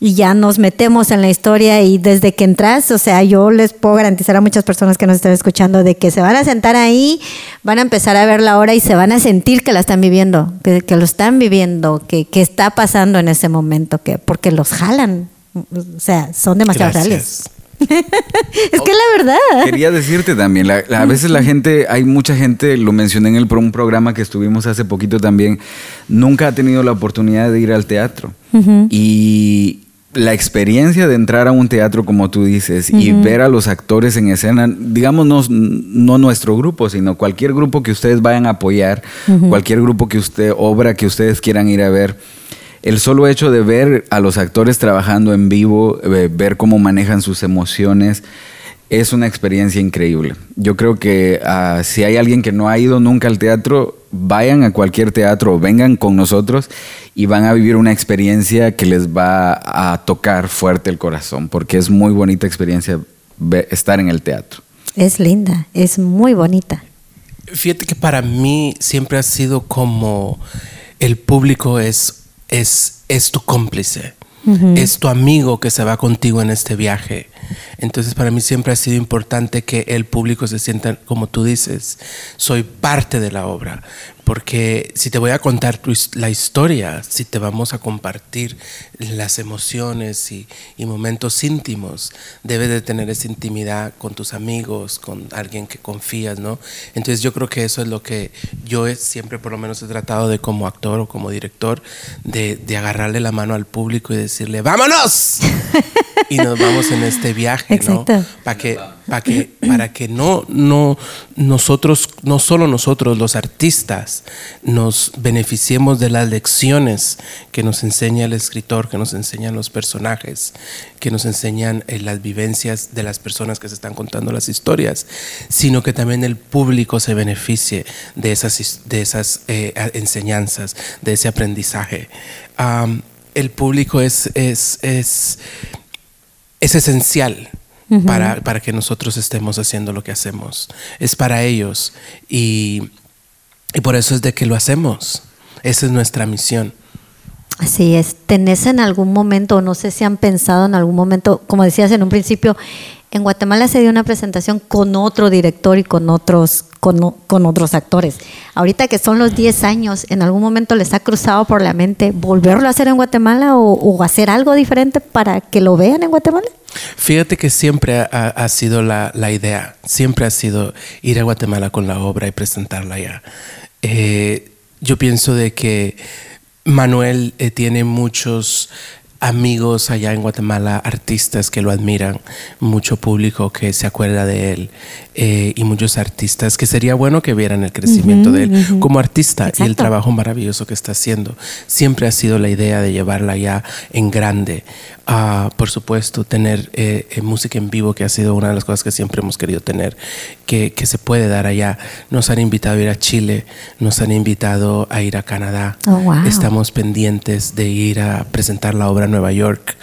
y ya nos metemos en la historia y desde que entras, o sea, yo les puedo garantizar a muchas personas que nos están escuchando de que se van a sentar ahí, van a empezar a ver la hora y se van a sentir que la están viviendo, que, que lo están viviendo, que, que está pasando en ese momento, que porque los jalan, o sea, son demasiado reales. Es que la verdad. Quería decirte también, la- la- a veces la gente, hay mucha gente, lo mencioné en el un programa que estuvimos hace poquito también, nunca ha tenido la oportunidad de ir al teatro. Y la experiencia de entrar a un teatro, como tú dices, y ver a los actores en escena, digamos, no, no nuestro grupo, sino cualquier grupo que ustedes vayan a apoyar, cualquier grupo que usted, obra que ustedes quieran ir a ver. El solo hecho de ver a los actores trabajando en vivo, eh, ver cómo manejan sus emociones, es una experiencia increíble. Yo creo que ah, si hay alguien que no ha ido nunca al teatro, vayan a cualquier teatro o vengan con nosotros y van a vivir una experiencia que les va a tocar fuerte el corazón, porque es muy bonita experiencia estar en el teatro. Es linda, es muy bonita. Fíjate que para mí siempre ha sido como el público es, es, es tu cómplice, es tu amigo que se va contigo en este viaje. Entonces para mí siempre ha sido importante que el público se sienta, como tú dices, soy parte de la obra. Porque si te voy a contar tu la historia, si te vamos a compartir las emociones y, y momentos íntimos, debes de tener esa intimidad con tus amigos, con alguien que confías, ¿no? Entonces yo creo que eso es lo que yo he- siempre por lo menos he tratado de como actor o como director, de, de agarrarle la mano al público y decirle, ¡vámonos! y nos vamos en este viaje, ¿no? Para que, para que, para que no, no, nosotros, no solo nosotros, los artistas, nos beneficiemos de las lecciones que nos enseña el escritor, que nos enseñan los personajes, que nos enseñan eh, las vivencias de las personas que se están contando las historias, sino que también el público se beneficie de esas, de esas eh, enseñanzas, de ese aprendizaje. El público es, es, es es esencial para, para que nosotros estemos haciendo lo que hacemos. Es para ellos y, y por eso es de que lo hacemos. Esa es nuestra misión. Así es. ¿Tenés en algún momento, no sé si han pensado en algún momento, como decías en un principio, en Guatemala se dio una presentación con otro director y con otros, con, con otros actores. Ahorita que son los 10 años, ¿en algún momento les ha cruzado por la mente volverlo a hacer en Guatemala o, o hacer algo diferente para que lo vean en Guatemala? Fíjate que siempre ha, sido la, la idea, siempre ha sido ir a Guatemala con la obra y presentarla allá. Eh, yo pienso de que Manuel eh, tiene muchos amigos allá en Guatemala, artistas que lo admiran, mucho público que se acuerda de él eh, y muchos artistas que sería bueno que vieran el crecimiento de él como artista y el trabajo maravilloso que está haciendo. Siempre ha sido la idea de llevarla ya en grande. Ah, por supuesto, tener eh, eh, música en vivo, que ha sido una de las cosas que siempre hemos querido tener, que, que se puede dar allá. Nos han invitado a ir a Chile, nos han invitado a ir a Canadá. Oh, wow. Estamos pendientes de ir a presentar la obra Nueva York,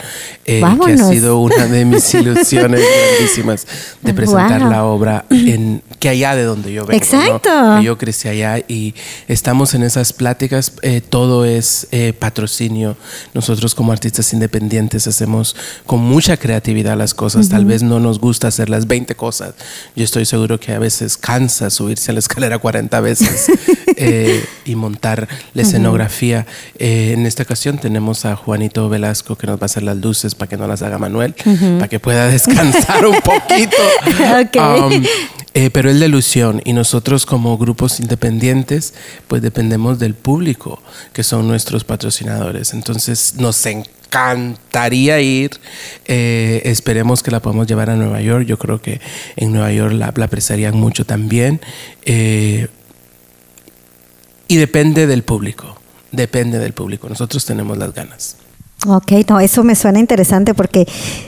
eh, que ha sido una de mis ilusiones grandísimas de presentar Wow. la obra en que allá de donde yo vengo. ¿no? Exacto. Que yo crecí allá y estamos en esas pláticas. eh, todo es eh, patrocinio. Nosotros como artistas independientes hacemos con mucha creatividad las cosas. Tal vez no nos gusta hacer las 20 cosas. Yo estoy seguro que a veces cansa subirse a la escalera 40 veces eh, y montar la escenografía. Eh, en esta ocasión tenemos a Juanito Velasco que nos va a hacer las luces para que no las haga Manuel, para que pueda descansar un poquito. Ok. Um, eh, pero es la ilusión y nosotros como grupos independientes pues dependemos del público que son nuestros patrocinadores. Entonces nos encantaría ir, eh, esperemos que la podamos llevar a Nueva York, yo creo que en Nueva York la, la apreciarían mucho también eh, y depende del público. depende del público. Nosotros tenemos las ganas. Ok, no, eso me suena interesante porque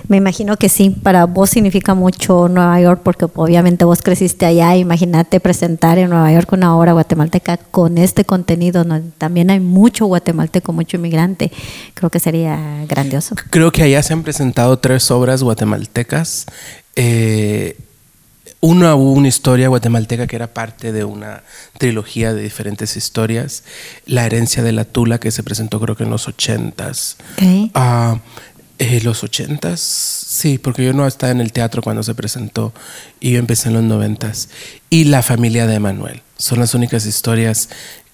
me imagino que sí, para vos significa mucho Nueva York porque obviamente vos creciste allá, imagínate presentar en Nueva York una obra guatemalteca con este contenido, ¿no? también hay mucho guatemalteco, mucho inmigrante, creo que sería grandioso. Creo que allá se han presentado tres obras guatemaltecas. Eh, una hubo una historia guatemalteca que era parte de una trilogía de diferentes historias. La herencia de la Tula que se presentó creo que en los ochentas. Ok. Ah, eh, los ochentas, sí, porque yo no estaba en el teatro cuando se presentó y yo empecé en los noventas. Y La familia de Emanuel. Son las únicas historias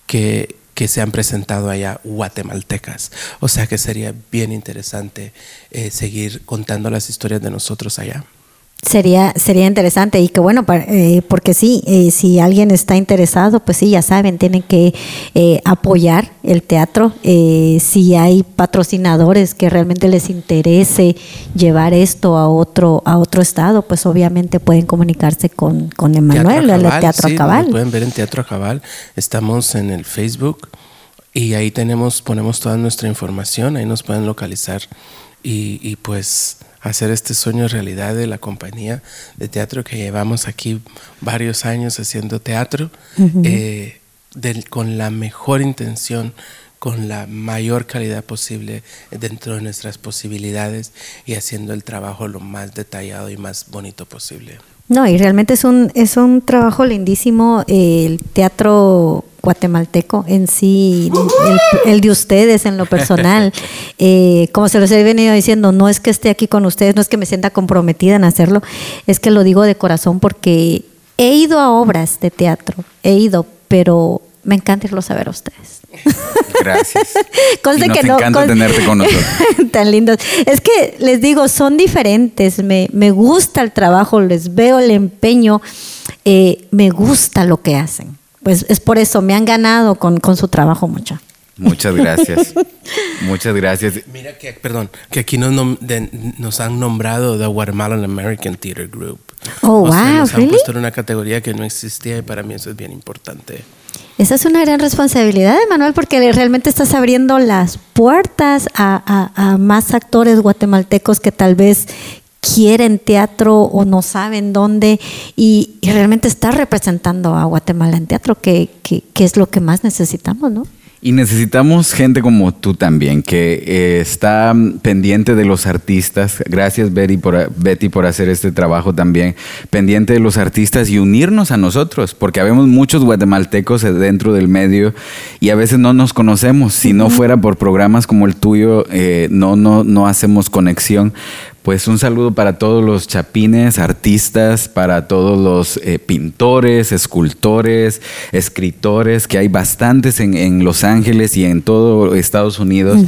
que, que se han presentado allá guatemaltecas. O sea que sería bien interesante eh, seguir contando las historias de nosotros allá. Sería, sería interesante y que bueno, eh, porque sí, eh, si alguien está interesado, pues sí, ya saben, tienen que eh, apoyar el teatro. Eh, si hay patrocinadores que realmente les interese llevar esto a otro, a otro estado, pues obviamente pueden comunicarse con, con Emanuel, el Teatro sí, Acabal. nos pueden ver en Teatro Acabal. Estamos en el Facebook y ahí tenemos, ponemos toda nuestra información, ahí nos pueden localizar y, y, pues hacer este sueño realidad de la compañía de teatro que llevamos aquí varios años haciendo teatro eh, del- con la mejor intención con la mayor calidad posible dentro de nuestras posibilidades y haciendo el trabajo lo más detallado y más bonito posible. No, y realmente es un, es un trabajo lindísimo eh, el teatro guatemalteco en sí, el, el de ustedes en lo personal. Eh, como se los he venido diciendo, no es que esté aquí con ustedes, no es que me sienta comprometida en hacerlo, es que lo digo de corazón porque he ido a obras de teatro, he ido, pero me encanta irlos a ver a ustedes. Gracias. Conste Y nos que no, encanta con- tenerte con nosotros. Tan lindos. Es que les digo, son diferentes. Me, me gusta el trabajo, les veo el empeño, eh, me gusta lo que hacen. Pues es por eso, me han ganado con, con su trabajo mucho. Muchas gracias. Muchas gracias. Mira que, perdón, que aquí nos, nom- de- nos han nombrado The Guatemalan American Theater Group. Oh, O sea, wow, nos han puesto en una categoría que no existía y para mí eso es bien importante. Esa es una gran responsabilidad, Manuel, porque realmente estás abriendo las puertas a más actores guatemaltecos que tal vez quieren teatro o no saben dónde y, y realmente estás representando a Guatemala en teatro, que, que- que es lo que más necesitamos, ¿no? Y necesitamos gente como tú también, que eh, está mm, pendiente de los artistas. Gracias, Betty por, Betty, por hacer este trabajo también. Pendiente de los artistas y unirnos a nosotros, porque habemos muchos guatemaltecos dentro del medio y a veces no nos conocemos. Si no fuera por programas como el tuyo, eh, no, no, no hacemos conexión. Pues un saludo para todos los chapines, artistas, para todos los eh, pintores, escultores, escritores, que hay bastantes en, en Los Ángeles y en todo Estados Unidos.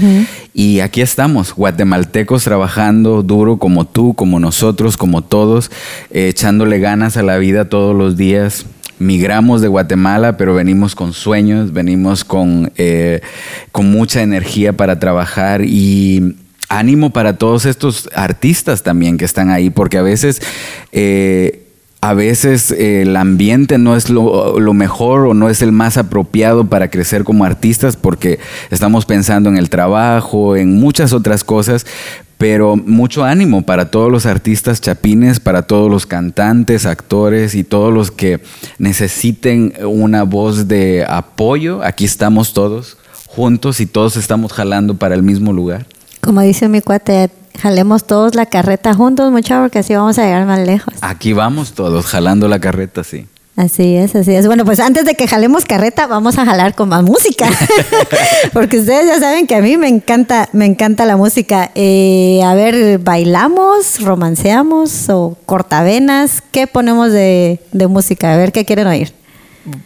Y aquí estamos, guatemaltecos trabajando duro como tú, como nosotros, como todos, eh, echándole ganas a la vida todos los días migramos de Guatemala, pero venimos con sueños, venimos con, eh, con mucha energía para trabajar y ánimo para todos estos artistas también que están ahí, porque a veces... eh, a veces eh, el ambiente no es lo, lo mejor o no es el más apropiado para crecer como artistas porque estamos pensando en el trabajo, en muchas otras cosas, pero mucho ánimo para todos los artistas chapines, para todos los cantantes, actores y todos los que necesiten una voz de apoyo. Aquí estamos todos juntos y todos estamos jalando para el mismo lugar. Como dice mi cuate, jalemos todos la carreta juntos, muchachos, porque así vamos a llegar más lejos. Aquí vamos todos jalando la carreta, sí. Así es, así es. Bueno, pues antes de que jalemos carreta, vamos a jalar con más música. Porque ustedes ya saben que a mí me encanta, me encanta la música. Eh, a ver, ¿bailamos, romanceamos o cortavenas? ¿Qué ponemos de, de música? A ver, ¿qué quieren oír?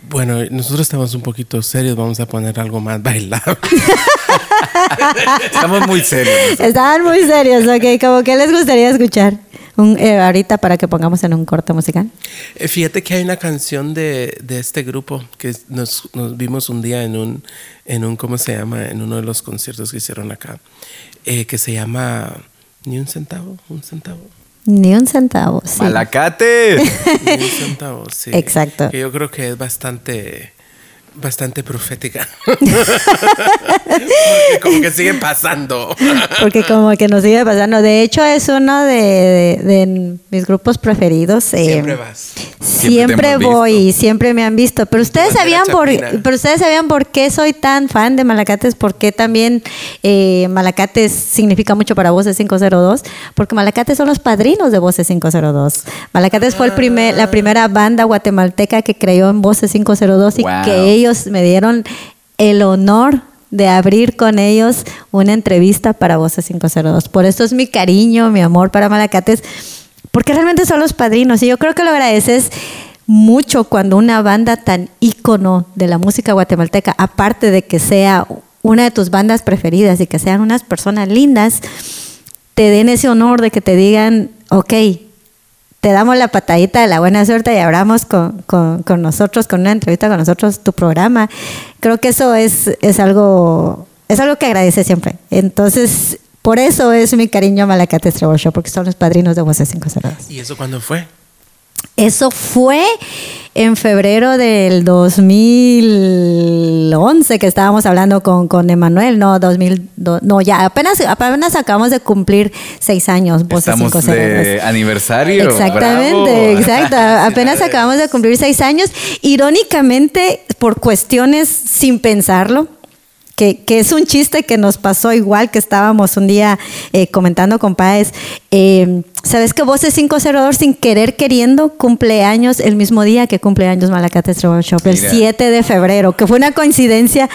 Bueno, nosotros estamos un poquito serios, vamos a poner algo más bailable. Estamos muy serios. Estaban muy serios, ok. ¿Cómo que les gustaría escuchar? Un, eh, ahorita para que pongamos en un corte musical. Eh, Fíjate que hay una canción de, de este grupo que nos, nos vimos un día en un, en un, ¿cómo se llama? En uno de los conciertos que hicieron acá, eh, que se llama Ni un centavo, un centavo. Ni un centavo. Sí. ¡Malacate! Ni un centavo, sí. Exacto. Que yo creo que es bastante bastante profética. Porque como que sigue pasando. Porque como que nos sigue pasando. De hecho, es uno de, de- de mis grupos preferidos. eh, Siempre vas. Siempre, voy visto. y siempre me han visto. Pero ustedes bandera sabían por, pero ustedes sabían por qué soy tan fan de Malacates, por qué también eh, Malacates significa mucho para Voces 502, porque Malacates son los padrinos de Voces 502. Malacates fue el primer, la primera banda guatemalteca que creó en Voces 502 y Wow. que ellos me dieron el honor de abrir con ellos una entrevista para Voces 502. Por eso es mi cariño, mi amor para Malacates, porque realmente son los padrinos. Y yo creo que lo agradeces mucho cuando una banda tan ícono de la música guatemalteca, aparte de que sea una de tus bandas preferidas y que sean unas personas lindas, te den ese honor de que te digan, ok, te damos la patadita de la buena suerte y abramos con, con- con nosotros, con una entrevista con nosotros, tu programa. Creo que eso es, es algo es algo que agradece siempre. Entonces, por eso es mi cariño a Malacates Trevor Show, porque son los padrinos de Voces 502. ¿Y eso cuándo fue? Eso fue en febrero del 2011 que estábamos hablando con, con Emanuel, no, 2002, no, ya apenas, apenas acabamos de cumplir seis años, Voces Estamos 502. de aniversario. Exactamente, bravo. exacto. Apenas acabamos de cumplir seis años. Irónicamente, por cuestiones sin pensarlo, que, que es un chiste que nos pasó igual que estábamos un día eh, comentando con Páez. Eh, ¿Sabes que Voces 502 sin querer queriendo cumpleaños el mismo día que cumpleaños Malacates Trevor Shop, el Mira. 7 de febrero, que fue una coincidencia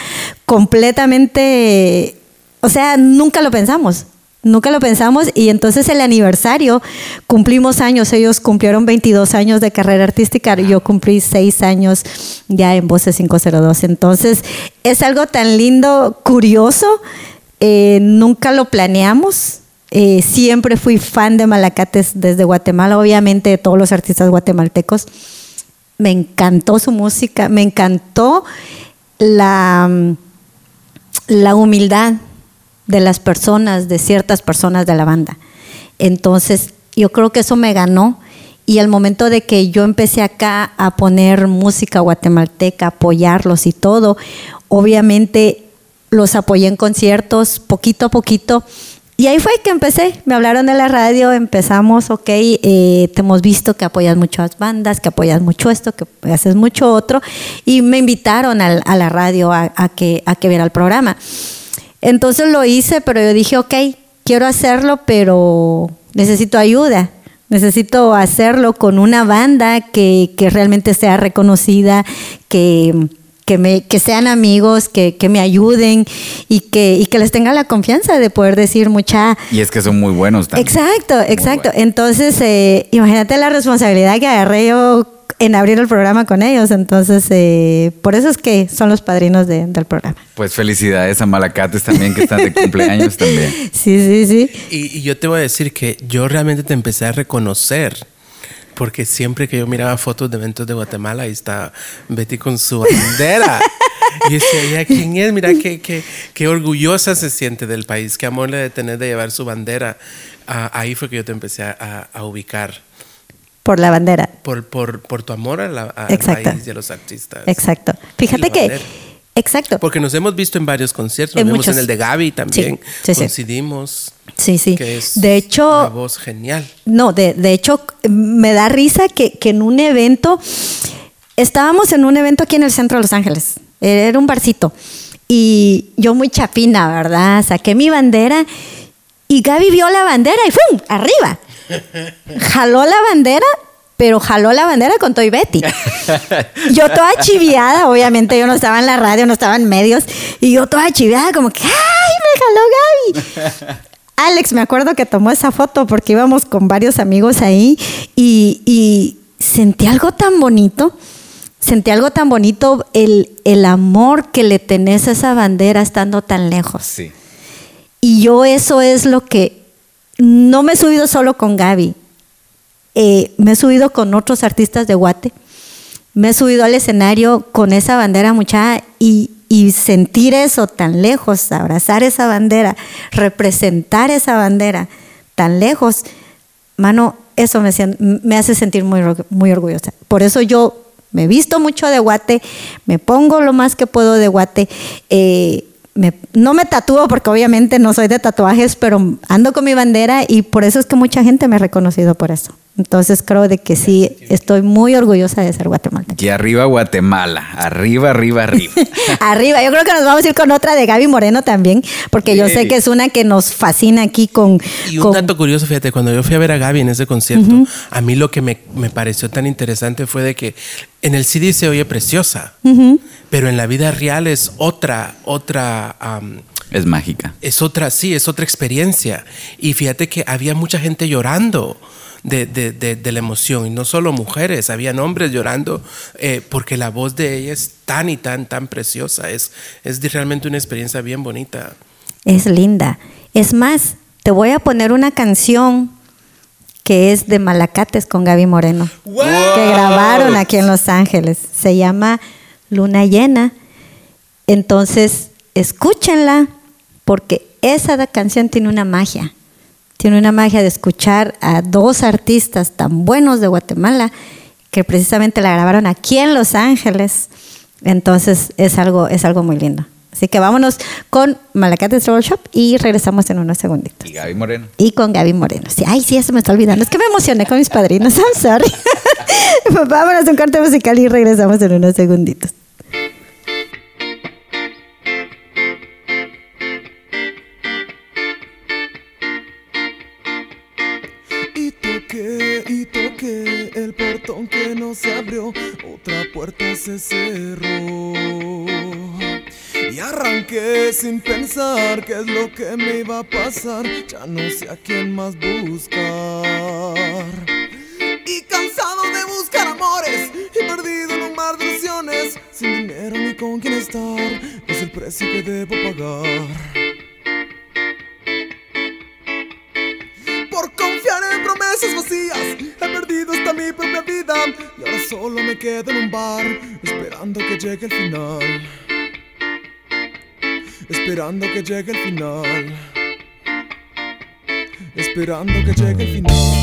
completamente, o sea, nunca lo pensamos. Nunca lo pensamos y entonces el aniversario cumplimos años, ellos cumplieron 22 años de carrera artística y yo cumplí 6 años ya en Voces 502. Entonces es algo tan lindo, curioso, eh, nunca lo planeamos. Eh, siempre fui fan de Malacates desde Guatemala, obviamente de todos los artistas guatemaltecos. Me encantó su música, me encantó la, la humildad de las personas, de ciertas personas de la banda. Entonces, yo creo que eso me ganó. Y al momento de que yo empecé acá a poner música guatemalteca, apoyarlos y todo, obviamente los apoyé en conciertos poquito a poquito. Y ahí fue que empecé, me hablaron de la radio, empezamos, ok, eh, te hemos visto que apoyas muchas bandas, que apoyas mucho esto, que haces mucho otro, y me invitaron a, la radio a que, a que viera el programa. Entonces lo hice, pero yo dije, ok, quiero hacerlo, pero necesito ayuda. Necesito hacerlo con una banda que, que realmente sea reconocida, que, que, me, que sean amigos, que, que me ayuden y que, y que les tenga la confianza de poder decir mucha... Y es que son muy buenos también. Exacto, exacto. Entonces, eh, imagínate la responsabilidad que agarré yo en abrir el programa con ellos. Entonces, eh, por eso es que son los padrinos de- del programa. Pues felicidades a Malacates también, que están de cumpleaños también. Sí, sí, sí. Y, y yo te voy a decir que yo realmente te empecé a reconocer. Porque siempre que yo miraba fotos de eventos de Guatemala, ahí está Betty con su bandera. y yo decía, "Ya, ¿quién es? Mira qué, qué, qué orgullosa se siente del país, qué amor le de tener de llevar su bandera. Ah, ahí fue que yo te empecé a, a- a ubicar. Por la bandera. Por, por, por tu amor a la- Exacto. país y a los artistas. Exacto. Fíjate que. bandera. Exacto. Porque nos hemos visto en varios conciertos. Nos En vemos muchos. en el de Gaby también. Sí, sí. Coincidimos. Sí, sí. Que es De una hecho, voz genial. no, de, de hecho, me da risa que, que en un evento, estábamos en un evento aquí en el centro de Los Ángeles, era un barcito, y yo muy chapina, ¿verdad? Saqué mi bandera y Gaby vio la bandera y ¡fum! Arriba. Jaló la bandera, pero jaló la bandera con Toy Betty. Yo toda chiviada, obviamente yo no estaba en la radio, no estaba en medios, y yo toda chiviada como que ¡ay, me jaló Gaby! Alex, me acuerdo que tomó esa foto porque íbamos con varios amigos ahí y, y sentí algo tan bonito, sentí algo tan bonito, el, el amor que le tenés a esa bandera estando tan lejos. Sí. Y yo eso es lo que no me he subido solo con Gaby, eh, me he subido con otros artistas de Guate, me he subido al escenario con esa bandera mucha y, sentir eso tan lejos, abrazar esa bandera, representar esa bandera tan lejos, mano, eso me, me hace sentir muy orgullosa. Por eso yo me visto mucho de guate, me pongo lo más que puedo de guate. eh, me- no me tatúo porque obviamente no soy de tatuajes, pero ando con mi bandera y por eso es que mucha gente me ha reconocido por eso. Entonces creo de que sí, estoy muy orgullosa de ser guatemalteca. Y arriba Guatemala, arriba, arriba, arriba. Arriba, yo creo que nos vamos a ir con otra de Gaby Moreno también, porque yo sé que es una que nos fascina aquí con... Y un con- dato curioso, fíjate, cuando yo fui a ver a Gaby en ese concierto, a mí lo que me, me pareció tan interesante fue de que en el CD se oye preciosa, pero en la vida real es otra, otra, am, es mágica. es otra, sí, es otra experiencia. Y fíjate que había mucha gente llorando. De, de- de- de la emoción, y no solo mujeres, habían hombres llorando eh, porque la voz de ella es tan y tan, tan preciosa. Es, es realmente una experiencia bien bonita. Es linda. Es más, te voy a poner una canción que es de Malacates con Gaby Moreno, que grabaron aquí en Los Ángeles. Se llama Luna Llena. Entonces, escúchenla, porque esa canción tiene una magia. Tiene una magia de escuchar a dos artistas tan buenos de Guatemala que precisamente la grabaron aquí en Los Ángeles. Entonces, es algo, es algo muy lindo. Así que vámonos con Malacates Travel Shop y regresamos en unos segunditos. Y Gaby Moreno. Y con Gaby Moreno. Sí, ay, sí, eso me está olvidando. Es que me emocioné con mis padrinos. I'm sorry. Vámonos a un corte musical y regresamos en unos segunditos. Se abrió, otra puerta se cerró. Y arranqué sin pensar qué es lo que me iba a pasar, ya no sé a quién más buscar. Y cansado de buscar amores y perdido en un mar de ilusiones, sin dinero ni con quién estar, es el precio que debo pagar. Vacías. He perdido hasta mi propia vida. Y ahora solo me quedo en un bar Esperando que llegue el final. Esperando que llegue el final. Esperando que llegue el final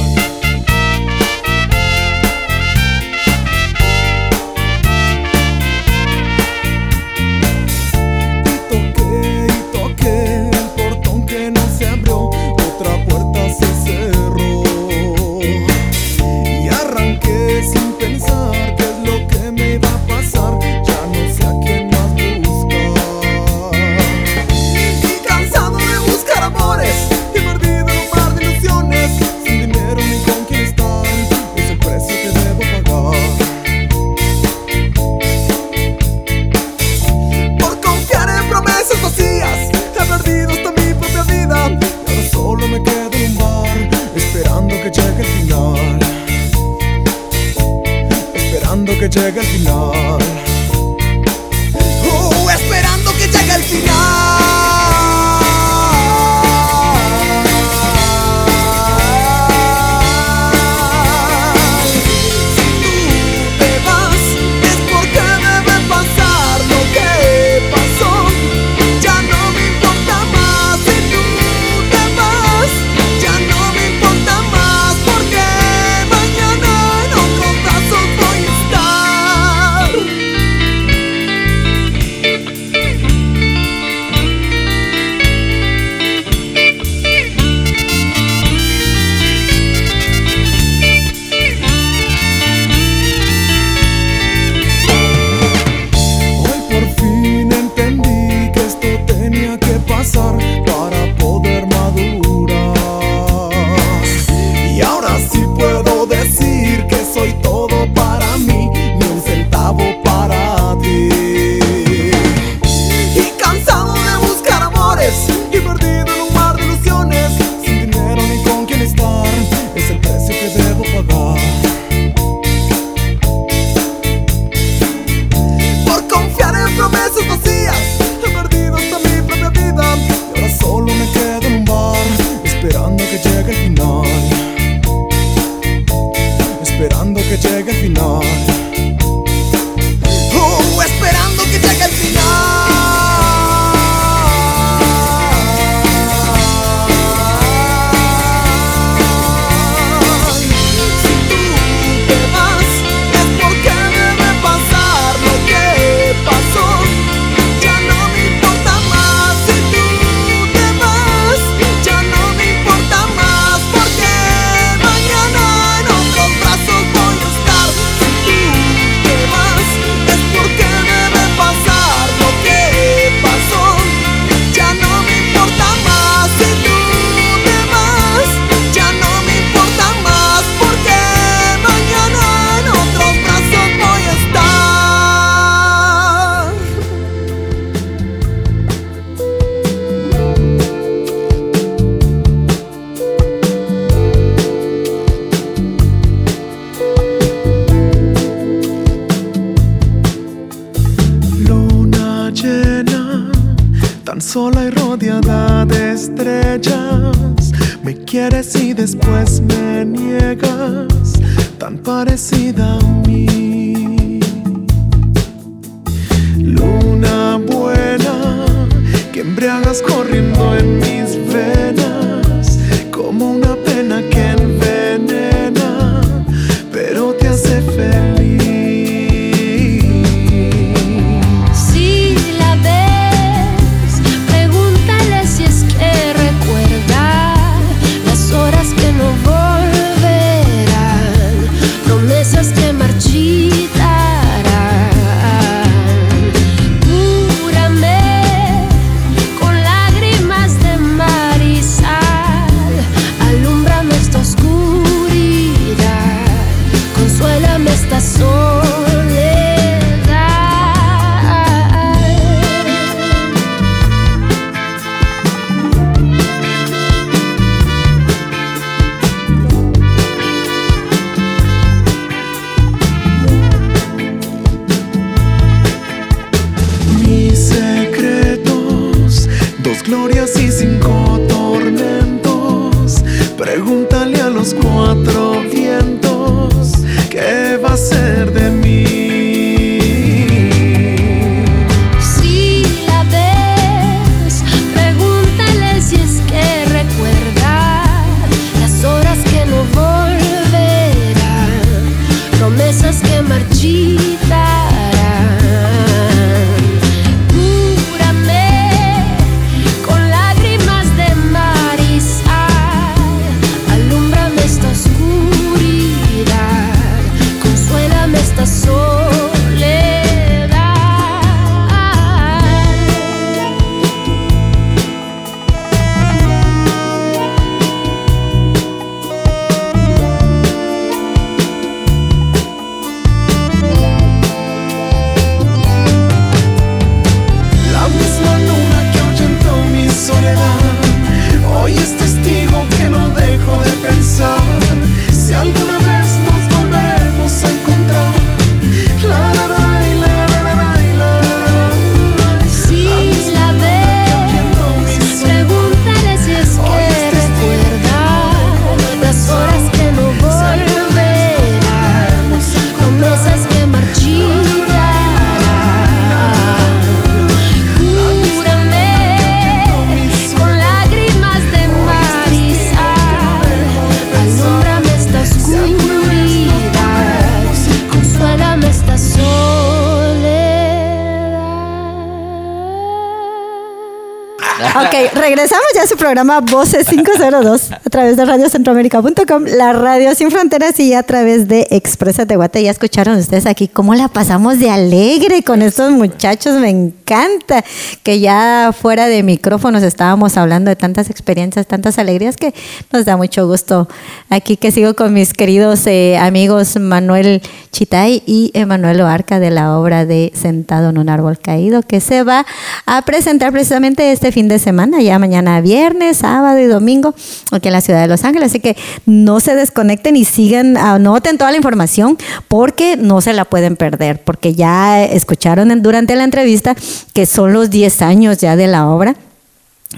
programa Voces 502 a través de radiocentroamérica.com, la radio sin fronteras y a través de Expresa Tehuate. Ya escucharon ustedes aquí cómo la pasamos de alegre con estos muchachos, me encanta que ya fuera de micrófonos estábamos hablando de tantas experiencias, tantas alegrías que nos da mucho gusto. Aquí que sigo con mis queridos eh, amigos Manuel Chitay y Emanuel Oarca de la obra de Sentado en un árbol caído que se va a presentar precisamente este fin de semana, ya mañana viernes, sábado y domingo, aquí en la ciudad de Los Ángeles. Así que no se desconecten y sigan, anoten toda la información porque no se la pueden perder, porque ya escucharon en- durante la entrevista que son los 10 años ya de la obra.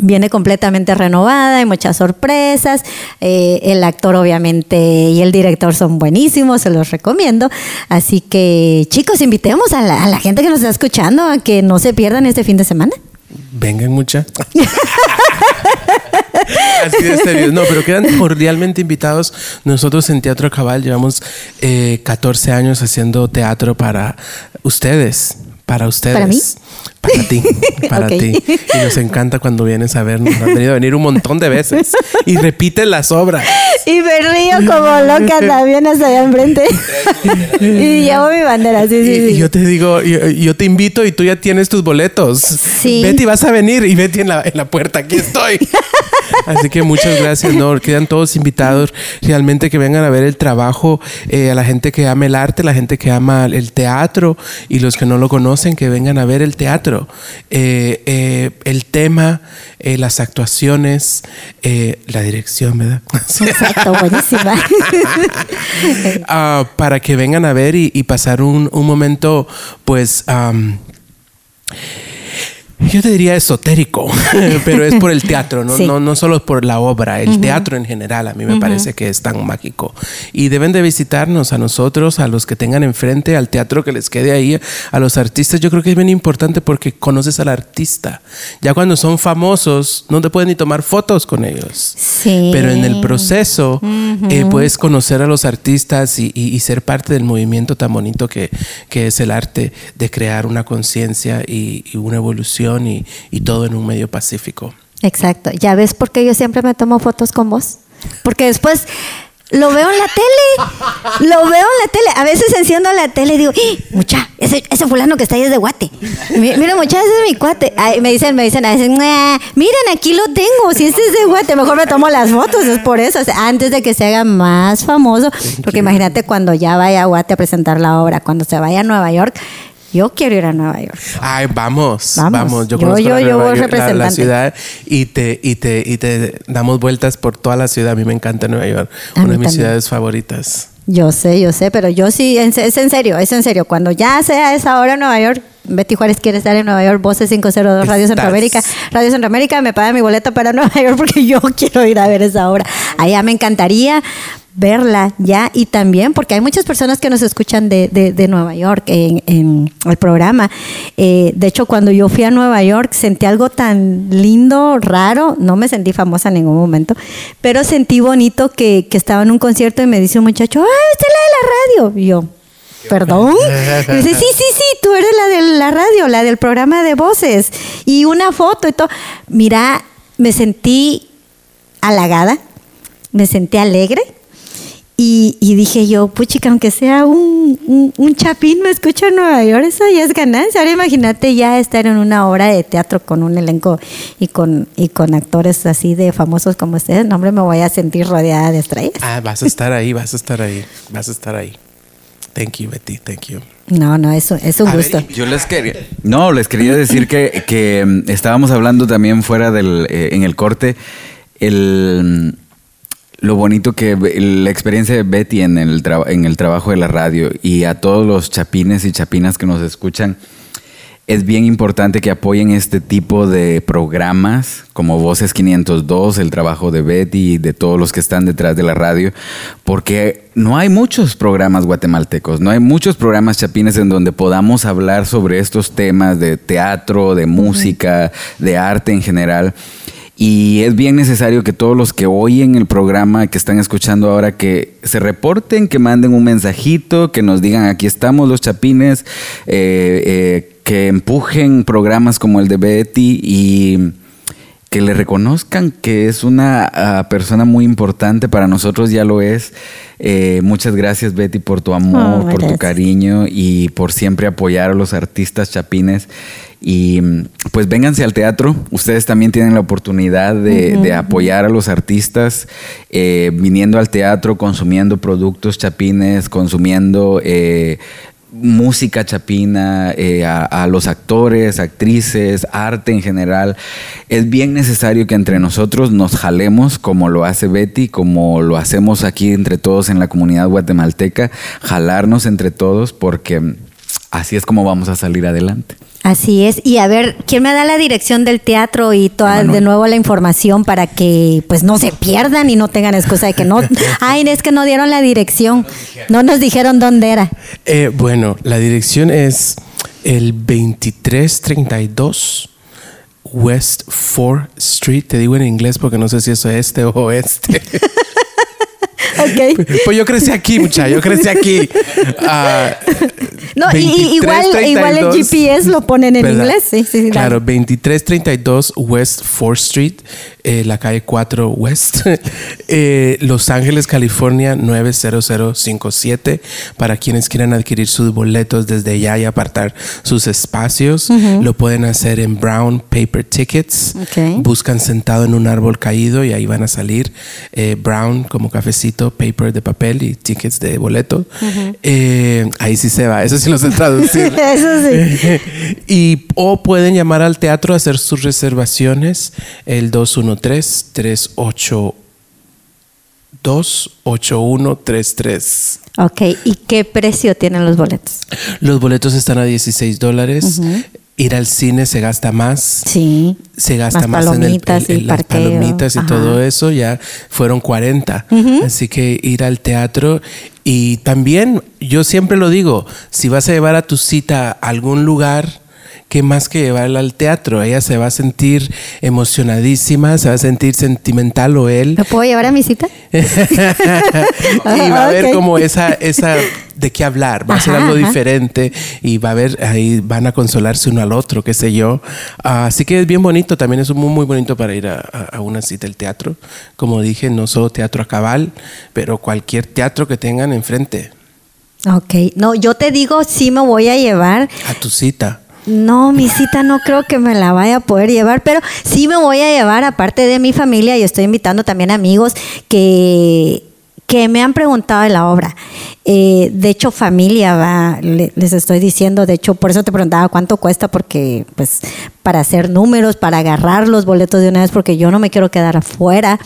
Viene completamente renovada, hay muchas sorpresas. eh, el actor, obviamente, y el director son buenísimos, se los recomiendo. Así que, chicos, invitemos a la, a la gente que nos está escuchando a que no se pierdan este fin de semana. Vengan mucha. Así de serio. No, pero quedan cordialmente invitados. Nosotros en Teatro Cabal llevamos eh, 14 años haciendo teatro para ustedes. Para ustedes. ¿Para mí? Para ti. Para ti. Y nos encanta cuando vienes a vernos. Has venido a venir un montón de veces. Y repiten las obras. Y me río como loca también hasta allá enfrente. y llevo mi bandera, sí, sí, Y, y sí. yo te digo, yo, yo te invito y tú ya tienes tus boletos. Sí. Betty, vas a venir y Betty en la, en la puerta, aquí estoy. Así que muchas gracias, no, quedan todos invitados realmente que vengan a ver el trabajo, eh, a la gente que ama el arte, la gente que ama el teatro y los que no lo conocen que vengan a ver el teatro. Eh, eh, el tema, eh, las actuaciones, la dirección, ¿verdad? Exacto, buenísima. Ah, para que vengan a ver y, y pasar un, un momento, pues, Yo te diría esotérico, pero es por el teatro, no, Sí. no, no solo por la obra, el teatro en general a mí me parece que es tan mágico. Y deben de visitarnos a nosotros, a los que tengan enfrente, al teatro que les quede ahí, a los artistas. Yo creo que es bien importante porque conoces al artista. Ya cuando son famosos, no te pueden ni tomar fotos con ellos. Sí. Pero en el proceso eh, puedes conocer a los artistas y, y- y ser parte del movimiento tan bonito que, que es el arte de crear una conciencia y, y una evolución y, y todo en un medio pacífico. Exacto. ¿Ya ves por qué yo siempre me tomo fotos con vos? Porque después lo veo en la tele. Lo veo en la tele. A veces enciendo la tele y digo, ¡Eh, mucha, ese, ese fulano que está ahí es de Guate. Mi- Mira, mucha, ese es mi cuate. Ay, me dicen, me dicen a veces, "Nah, miren, aquí lo tengo. Si este es de Guate, mejor me tomo las fotos. Es por eso. O sea, antes de que se haga más famoso. Porque imagínate cuando ya vaya a Guate a presentar la obra, cuando se vaya a Nueva York. Yo quiero ir a Nueva York. Ay, vamos, Vamos. vamos. Yo Yo- conozco yo- la, yo Nueva voy York, la- ciudad y te, y, te, y te damos vueltas por toda la ciudad. A mí me encanta Nueva York, A una de mis también. ciudades favoritas. Yo sé, yo sé, pero yo sí, es en serio, es en serio. Cuando ya sea esa hora en Nueva York, Betty Juárez quiere estar en Nueva York, Voces 502 Radio Estás. Centroamérica. Radio Centroamérica me paga mi boleto para Nueva York porque yo quiero ir a ver esa obra. Allá me encantaría verla ya y también porque hay muchas personas que nos escuchan de, de- Nueva York en, el programa. Eh, de hecho, cuando yo fui a Nueva York sentí algo tan lindo, raro, no me sentí famosa en ningún momento, pero sentí bonito que, que estaba en un concierto y me dice un muchacho, ¡ah, usted es la de la radio! Y yo, ¿Perdón? Dice, sí, sí, sí, tú eres la de la radio, la del programa de voces. Y una foto y todo. Mira, me sentí halagada, me sentí alegre. Y, y dije yo, puchica, aunque sea un, un, un chapín, me escucha en Nueva York, eso ya es ganancia. Ahora imagínate ya estar en una obra de teatro con un elenco y con, y con actores así de famosos como ustedes. No, hombre, me voy a sentir rodeada de estrellas. Ah, vas a estar ahí, vas a estar ahí, vas a estar ahí. Thank you, Betty, thank you. No, no, eso es un A ver, gusto. Yo les quería, no, les quería decir que, que, mm, estábamos hablando también fuera del, eh, en el corte, el, lo bonito que la experiencia de Betty en el, tra- en el trabajo de la radio y a todos los chapines y chapinas que nos escuchan, es bien importante que apoyen este tipo de programas como Voces 502, el trabajo de Betty y de todos los que están detrás de la radio, porque no hay muchos programas guatemaltecos, no hay muchos programas chapines en donde podamos hablar sobre estos temas de teatro, de música, de arte en general. Y es bien necesario que todos los que oyen el programa, que están escuchando ahora, que se reporten, que manden un mensajito, que nos digan aquí estamos los chapines, eh, eh, que empujen programas como el de Betty y que le reconozcan que es una ah, persona muy importante para nosotros, ya lo es. Eh, muchas gracias Betty por tu amor, Oh, por tu cariño y por siempre apoyar a los artistas chapines. Y mm, pues vénganse al teatro, ustedes también tienen la oportunidad de, de apoyar a los artistas eh, viniendo al teatro, consumiendo productos chapines, consumiendo... eh, música chapina, eh, a, los actores, actrices, arte en general. Es bien necesario que entre nosotros nos jalemos como lo hace Betty, como lo hacemos aquí entre todos en la comunidad guatemalteca, jalarnos entre todos porque así es como vamos a salir adelante. Así es. Y a ver, ¿quién me da la dirección del teatro y toda Emanuel. de nuevo la información para que pues no se pierdan y no tengan excusa de que no, ay, es que no dieron la dirección, no nos dijeron dónde era. Eh, bueno, la dirección es el 2332 West 4th Street. Te digo en inglés porque no sé si eso es este o oeste. Ok. pues yo crecí aquí, muchacha. Yo crecí aquí. Ah, No, y- y, igual, 2332. igual el GPS lo ponen en ¿Verdad? inglés. Sí, sí, sí, Claro, dale. 2332 West 4th Street, eh, la calle 4 West, eh, Los Ángeles, California 90057. Para quienes quieran adquirir sus boletos desde ya y apartar sus espacios, lo pueden hacer en Brown Paper Tickets. Ok. Buscan sentado en un árbol caído y ahí van a salir eh, Brown como cafecito, paper de papel y tickets de boleto. Ahí sí se va, eso sí lo sé traducir. Eso sí. y o pueden llamar al teatro a hacer sus reservaciones el 213 382 8133. Ok, ¿y qué precio tienen los boletos? Los boletos están a 16 dólares. ir al cine se gasta más. Sí. Se gasta Las más en, el, y en las palomitas y Ajá. todo eso, ya fueron 40. Así que ir al teatro y también, yo siempre lo digo, si vas a llevar a tu cita a algún lugar, ¿qué más que llevarla al teatro? Ella se va a sentir emocionadísima, se va a sentir sentimental o él. ¿Lo puedo llevar a mi cita? y va a haber Ok. como esa, esa de qué hablar, va a ser algo ajá. diferente y va a haber ahí van a consolarse uno al otro, qué sé yo. Ah, así que es bien bonito, también es muy, muy bonito para ir a, a- una cita al teatro. Como dije, no solo teatro a cabal, pero cualquier teatro que tengan enfrente Ok. No, yo te digo, sí me voy a llevar. a tu cita. No, mi cita no creo que me la vaya a poder llevar, pero sí me voy a llevar, aparte de mi familia, y estoy invitando también amigos que, que me han preguntado de la obra. Eh, de hecho, familia, va, le- les estoy diciendo, de hecho, por eso te preguntaba cuánto cuesta, porque pues para hacer números, para agarrar los boletos de una vez, porque yo no me quiero quedar afuera.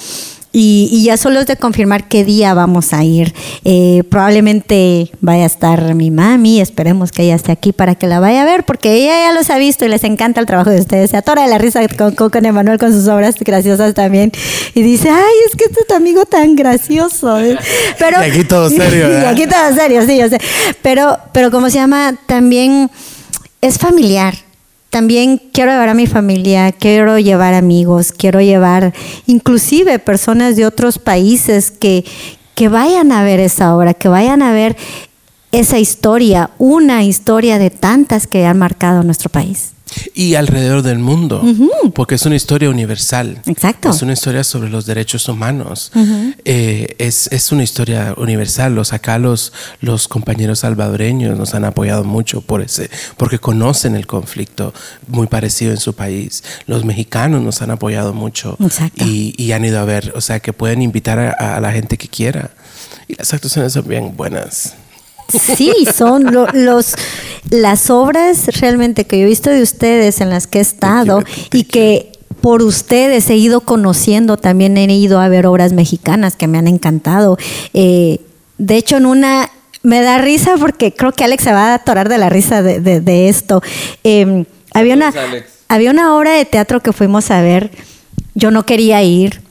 Y, y ya solo es de confirmar qué día vamos a ir. Eh, probablemente vaya a estar mi mami, esperemos que ella esté aquí para que la vaya a ver, porque ella ya los ha visto y les encanta el trabajo de ustedes. Se atora de la risa con, con, con Emanuel con sus obras graciosas también. Y dice, ay, es que este es tu amigo tan gracioso. Pero, Y aquí todo serio, Y aquí todo serio, sí, yo sé. Pero, pero como se llama, también es familiar. También quiero llevar a mi familia, quiero llevar amigos, quiero llevar inclusive personas de otros países que, que vayan a ver esa obra, que vayan a ver esa historia, una historia de tantas que han marcado nuestro país. Y alrededor del mundo, porque es una historia universal. Exacto. Es una historia sobre los derechos humanos. Eh, es, es una historia universal. Los acá los, los compañeros salvadoreños nos han apoyado mucho por ese, porque conocen el conflicto muy parecido en su país. Los mexicanos nos han apoyado mucho Exacto. y, y han ido a ver, o sea, que pueden invitar a, a la gente que quiera. Y las actuaciones son bien buenas. Sí, son lo- los las obras realmente que yo he visto de ustedes en las que he estado y que por ustedes he ido conociendo, también he ido a ver obras mexicanas que me han encantado. Eh, de hecho, en una me da risa porque creo que Alex se va a atorar de la risa de, de- de esto. Eh, había una había una obra de teatro que fuimos a ver. Yo no quería ir,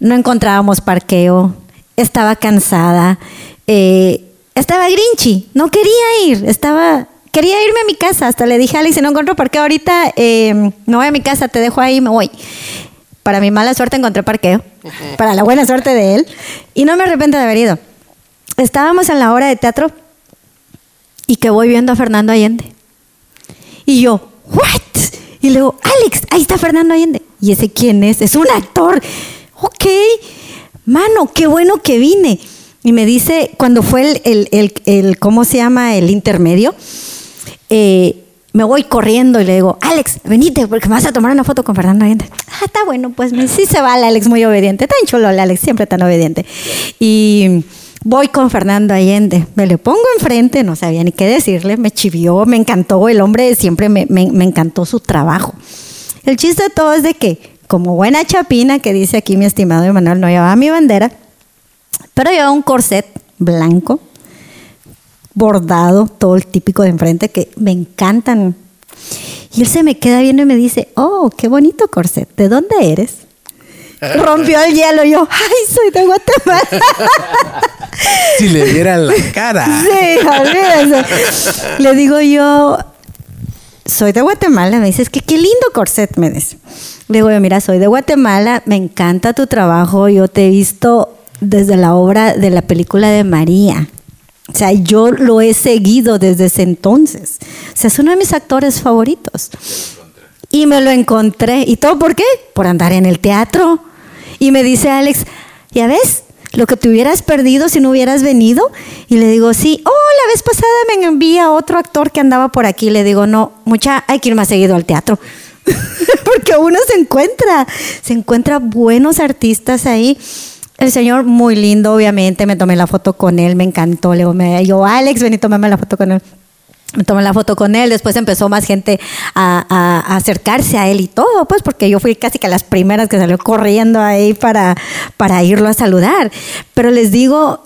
no encontrábamos parqueo, estaba cansada, eh, estaba grinchy, no quería ir, estaba, quería irme a mi casa. Hasta le dije a Alex, si no encuentro parqueo ahorita, eh, me voy a mi casa, te dejo ahí, me voy. Para mi mala suerte encontré parqueo, para la buena suerte de él, y no me arrepiento de haber ido. Estábamos en la obra de teatro y que voy viendo a Fernando Allende. Y yo, ¿what? Y luego, Alex, ahí está Fernando Allende. ¿Y ese quién es? Es un actor. Ok, mano, qué bueno que vine. Y me dice, cuando fue el, el, el- ¿cómo se llama? El intermedio, eh, me voy corriendo y le digo, Alex, venite, porque me vas a tomar una foto con Fernando Allende. Ah, está bueno, pues sí se va el Alex muy obediente. Tan chulo el Alex, siempre tan obediente. Y voy con Fernando Allende, me le pongo enfrente, no sabía ni qué decirle, me chivió, me encantó, el hombre siempre me, me- me encantó su trabajo. El chiste de todo es de que, como buena chapina que dice aquí mi estimado Emanuel, no llevaba mi bandera, pero llevaba un corset blanco, bordado, todo el típico de enfrente que me encantan. Y él se me queda viendo y me dice, oh, qué bonito corset, ¿de dónde eres? Rompió el hielo y yo, ay, soy de Guatemala. Si le dieran la cara. Sí, olvídese. Le digo yo, soy de Guatemala. Me dice, es que qué lindo corset, me dice. Le digo yo, mira, soy de Guatemala, me encanta tu trabajo. Yo te he visto desde la obra de la película de María. O sea, yo lo he seguido desde ese entonces. O sea, es uno de mis actores favoritos. Y me lo encontré. ¿Y todo por qué? Por andar en el teatro. Y me dice Alex, ¿ya ves? Lo que te hubieras perdido si no hubieras venido. Y le digo, sí. Oh, la vez pasada me envía otro actor que andaba por aquí. Le digo, no, mucha, hay que ir más seguido al teatro. Porque uno se encuentra, se encuentra buenos artistas ahí. El señor muy lindo, obviamente. Me tomé la foto con él, me encantó. Le digo, me, yo, Alex, ven y tómame la foto con él. Me tomé la foto con él, después empezó más gente a, a- a acercarse a él y todo, pues porque yo fui casi que las primeras que salió corriendo ahí para, para irlo a saludar. Pero les digo,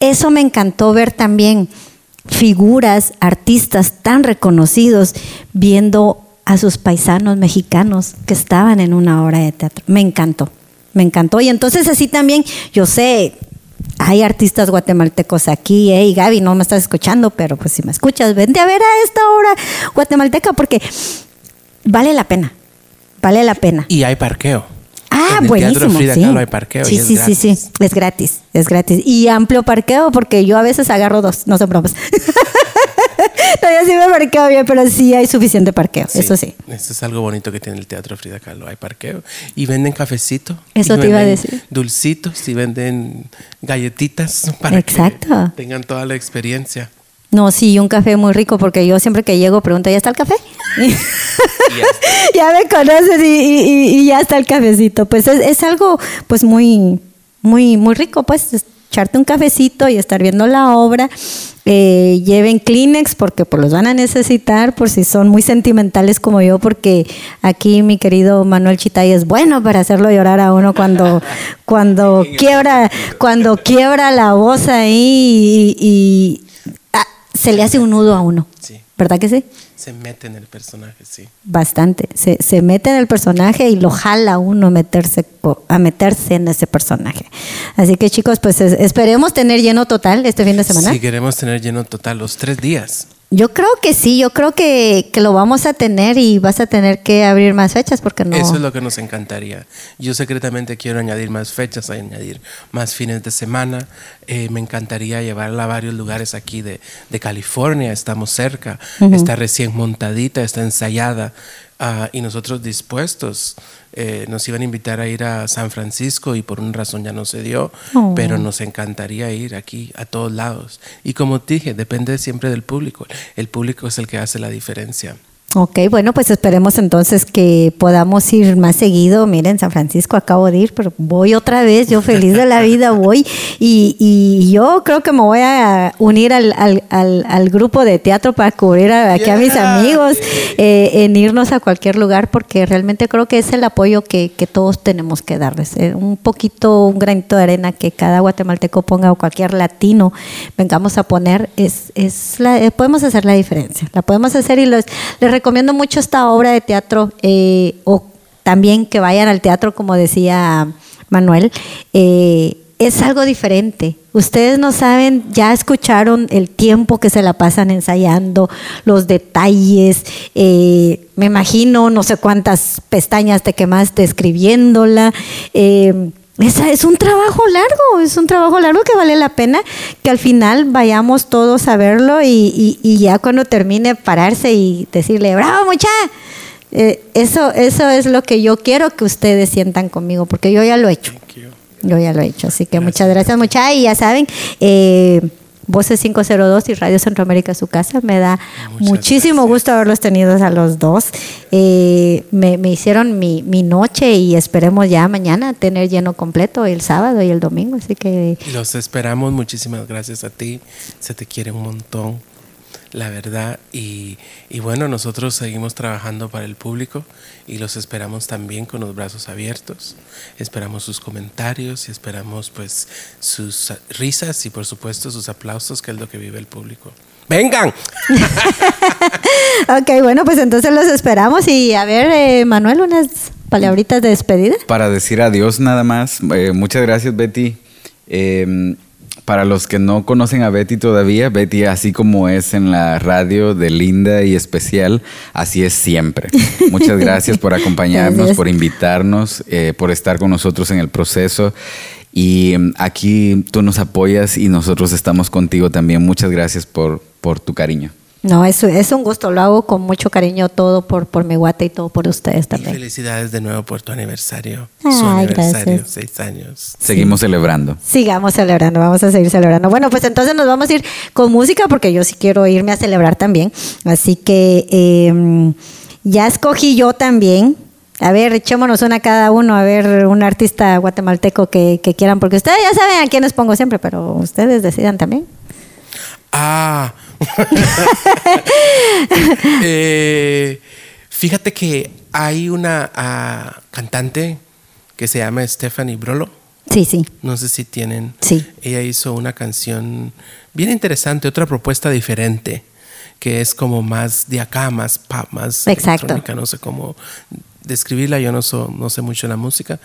eso me encantó ver también figuras, artistas tan reconocidos viendo a sus paisanos mexicanos que estaban en una obra de teatro. Me encantó, me encantó. Y entonces así también, yo sé, hay artistas guatemaltecos aquí, hey Gaby, no me estás escuchando, pero pues si me escuchas, vente a ver a esta obra guatemalteca porque vale la pena, vale la pena. Y hay parqueo. Ah, En el buenísimo. Frida sí. Kahlo hay parqueo Sí, y es sí, sí, sí, es gratis, es gratis. Y amplio parqueo porque yo a veces agarro dos, no son bromas. Todavía sí me parqueo bien, pero sí hay suficiente parqueo, eso sí. Eso es algo bonito que tiene el Teatro Frida Kahlo. Hay parqueo. Y venden cafecito. Eso te iba a decir. Dulcitos y venden galletitas para Exacto. que tengan toda la experiencia. No, sí, un café muy rico porque yo siempre que llego pregunto, ¿ya está el café? ya me conoces y, y- y- y ya está el cafecito. Pues es, es algo pues muy, muy, muy rico, pues es echarte un cafecito y estar viendo la obra. Eh, lleven Kleenex porque pues, los van a necesitar por si son muy sentimentales como yo, porque aquí mi querido Manuel Chitay es bueno para hacerlo llorar a uno cuando, cuando quiebra, cuando quiebra la voz ahí y, y, ah, se le hace un nudo a uno. Sí. ¿Verdad que sí? Se mete en el personaje, sí. Bastante. Se, se mete en el personaje y lo jala uno a meterse, a meterse en ese personaje. Así que chicos, pues es- esperemos tener lleno total este fin de semana. Si queremos tener lleno total los tres días. Yo creo que sí, yo creo que, que lo vamos a tener y vas a tener que abrir más fechas porque no. Eso es lo que nos encantaría. Yo secretamente quiero añadir más fechas, añadir más fines de semana. Eh, me encantaría llevarla a varios lugares aquí de, de California. Estamos cerca. Está recién montadita, está ensayada. Ah, y nosotros dispuestos. Eh, nos iban a invitar a ir a San Francisco y por una razón ya no se dio. Oh. Pero nos encantaría ir aquí a todos lados. Y como te dije, depende siempre del público. El público es el que hace la diferencia. Ok, bueno, pues esperemos entonces que podamos ir más seguido. Miren, San Francisco acabo de ir, pero voy otra vez, yo feliz de la vida voy. Y, y yo creo que me voy a unir al, al- al- al grupo de teatro para cubrir a- aquí a mis amigos, eh, en irnos a cualquier lugar, porque realmente creo que es el apoyo que, que todos tenemos que darles. Eh, un poquito, un granito de arena que cada guatemalteco ponga o cualquier latino vengamos a poner, es, es la, eh, podemos hacer la diferencia. La podemos hacer y los, les recomiendo mucho esta obra de teatro eh, o también que vayan al teatro, como decía Manuel. eh, es algo diferente. Ustedes no saben, ya escucharon el tiempo que se la pasan ensayando, los detalles. eh, me imagino, no sé cuántas pestañas te quemaste escribiéndola. Esa es un trabajo largo, es un trabajo largo que vale la pena que al final vayamos todos a verlo y, y- y ya cuando termine pararse y decirle, bravo mucha. Eh, eso, eso es lo que yo quiero que ustedes sientan conmigo, porque yo ya lo he hecho. Yo ya lo he hecho, así que muchas gracias, muchachos. Y ya saben, eh, Voces 502 y Radio Centroamérica su casa. Me da Muchas muchísimo gracias. gusto haberlos tenido a los dos. Eh, me, me hicieron mi, mi noche y esperemos ya mañana tener lleno completo el sábado y el domingo. Así que Los esperamos, muchísimas gracias a ti, se te quiere un montón, la verdad, y, y bueno, nosotros seguimos trabajando para el público y los esperamos también con los brazos abiertos, esperamos sus comentarios y esperamos pues sus risas y por supuesto sus aplausos, que es lo que vive el público. ¡Vengan! Ok, bueno, pues entonces los esperamos y a ver, eh, Manuel, unas palabritas de despedida. Para decir adiós nada más, eh, muchas gracias Betty. Eh, para los que no conocen a Betty todavía, Betty así como es en la radio de linda y especial, así es siempre. Muchas gracias por acompañarnos, Gracias. por invitarnos, eh, por estar con nosotros en el proceso. Y mm, aquí tú nos apoyas y nosotros estamos contigo también. Muchas gracias por, por tu cariño. No, es, es un gusto, lo hago con mucho cariño todo por, por mi guate y todo por ustedes Y también. felicidades de nuevo por tu aniversario, Ay, su aniversario, gracias. seis años. Seguimos celebrando. Sigamos celebrando, vamos a seguir celebrando. Bueno, pues entonces nos vamos a ir con música porque yo sí quiero irme a celebrar también. Así que eh, ya escogí yo también. A ver, echémonos una cada uno, a ver, un artista guatemalteco que, que quieran, porque ustedes ya saben a quiénes pongo siempre, pero ustedes decidan también. Ah. Eh, fíjate que hay una ah, cantante que se llama Stephanie Brolo. Sí, sí. No sé si tienen. Sí. Ella hizo una canción bien interesante, otra propuesta diferente que es como más de acá, más pop, más Exacto. electrónica, no sé cómo describirla, yo no, so- no sé mucho de la música,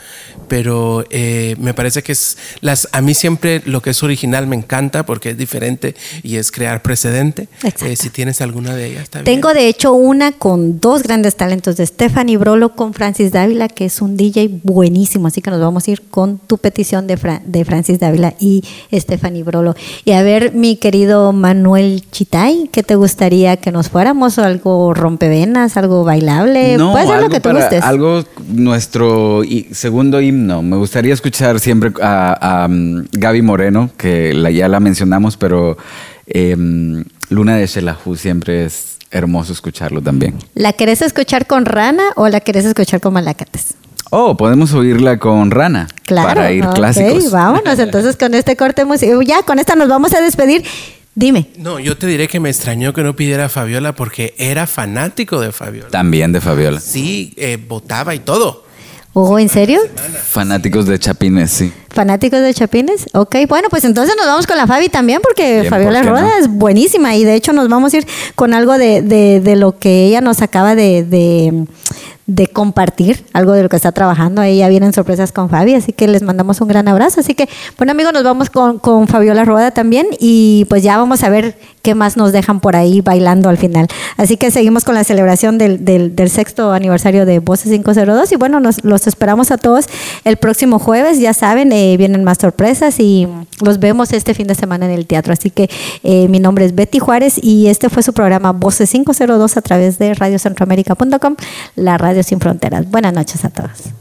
pero eh, me parece que es, las, a mí siempre lo que es original me encanta porque es diferente y es crear precedente. Eh, si tienes alguna de ellas, está Tengo bien. de hecho una con dos grandes talentos de Stephanie Brolo con Francis Dávila, que es un DJ buenísimo, así que nos vamos a ir con tu petición de, Fra- de Francis Dávila y Stephanie Brolo. Y a ver, mi querido Manuel Chitay, ¿qué te gustaría que nos fuéramos? ¿Algo rompevenas, algo bailable? No, Puede ser lo algo que te para- gustes. Algo, nuestro segundo himno. Me gustaría escuchar siempre a, a, um, Gaby Moreno, que la, ya la mencionamos, pero em, Luna de Shelahu siempre es hermoso escucharlo también. ¿La querés escuchar con Rana o la querés escuchar con Malacates? Oh, podemos oírla con Rana Claro. para ir ok, clásicos. Vámonos entonces con este corte musical. Ya, con esta nos vamos a despedir. Dime. No, yo te diré que me extrañó que no pidiera a Fabiola porque era fanático de Fabiola. También de Fabiola. Sí, eh, votaba y todo. ¿Oh, en serio? Fanáticos de Chapines, sí. ¿Fanáticos de Chapines? Ok, bueno, pues entonces nos vamos con la Fabi también, porque Bien, Fabiola ¿por Roda no? es buenísima y de hecho nos vamos a ir con algo de, de- de lo que ella nos acaba de, de- de compartir, algo de lo que está trabajando. Ahí ya vienen sorpresas con Fabi, así que les mandamos un gran abrazo. Así que, bueno, amigos, nos vamos con, con Fabiola Roda también y pues ya vamos a ver qué más nos dejan por ahí bailando al final. Así que seguimos con la celebración del, del- del sexto aniversario de Voces 502 y bueno, nos, los esperamos a todos el próximo jueves, ya saben, eh, vienen más sorpresas y los vemos este fin de semana en el teatro. Así que eh, mi nombre es Betty Juárez y este fue su programa Voces 502 a través de radiocentroamérica.com, la radio sin fronteras. Buenas noches a todos.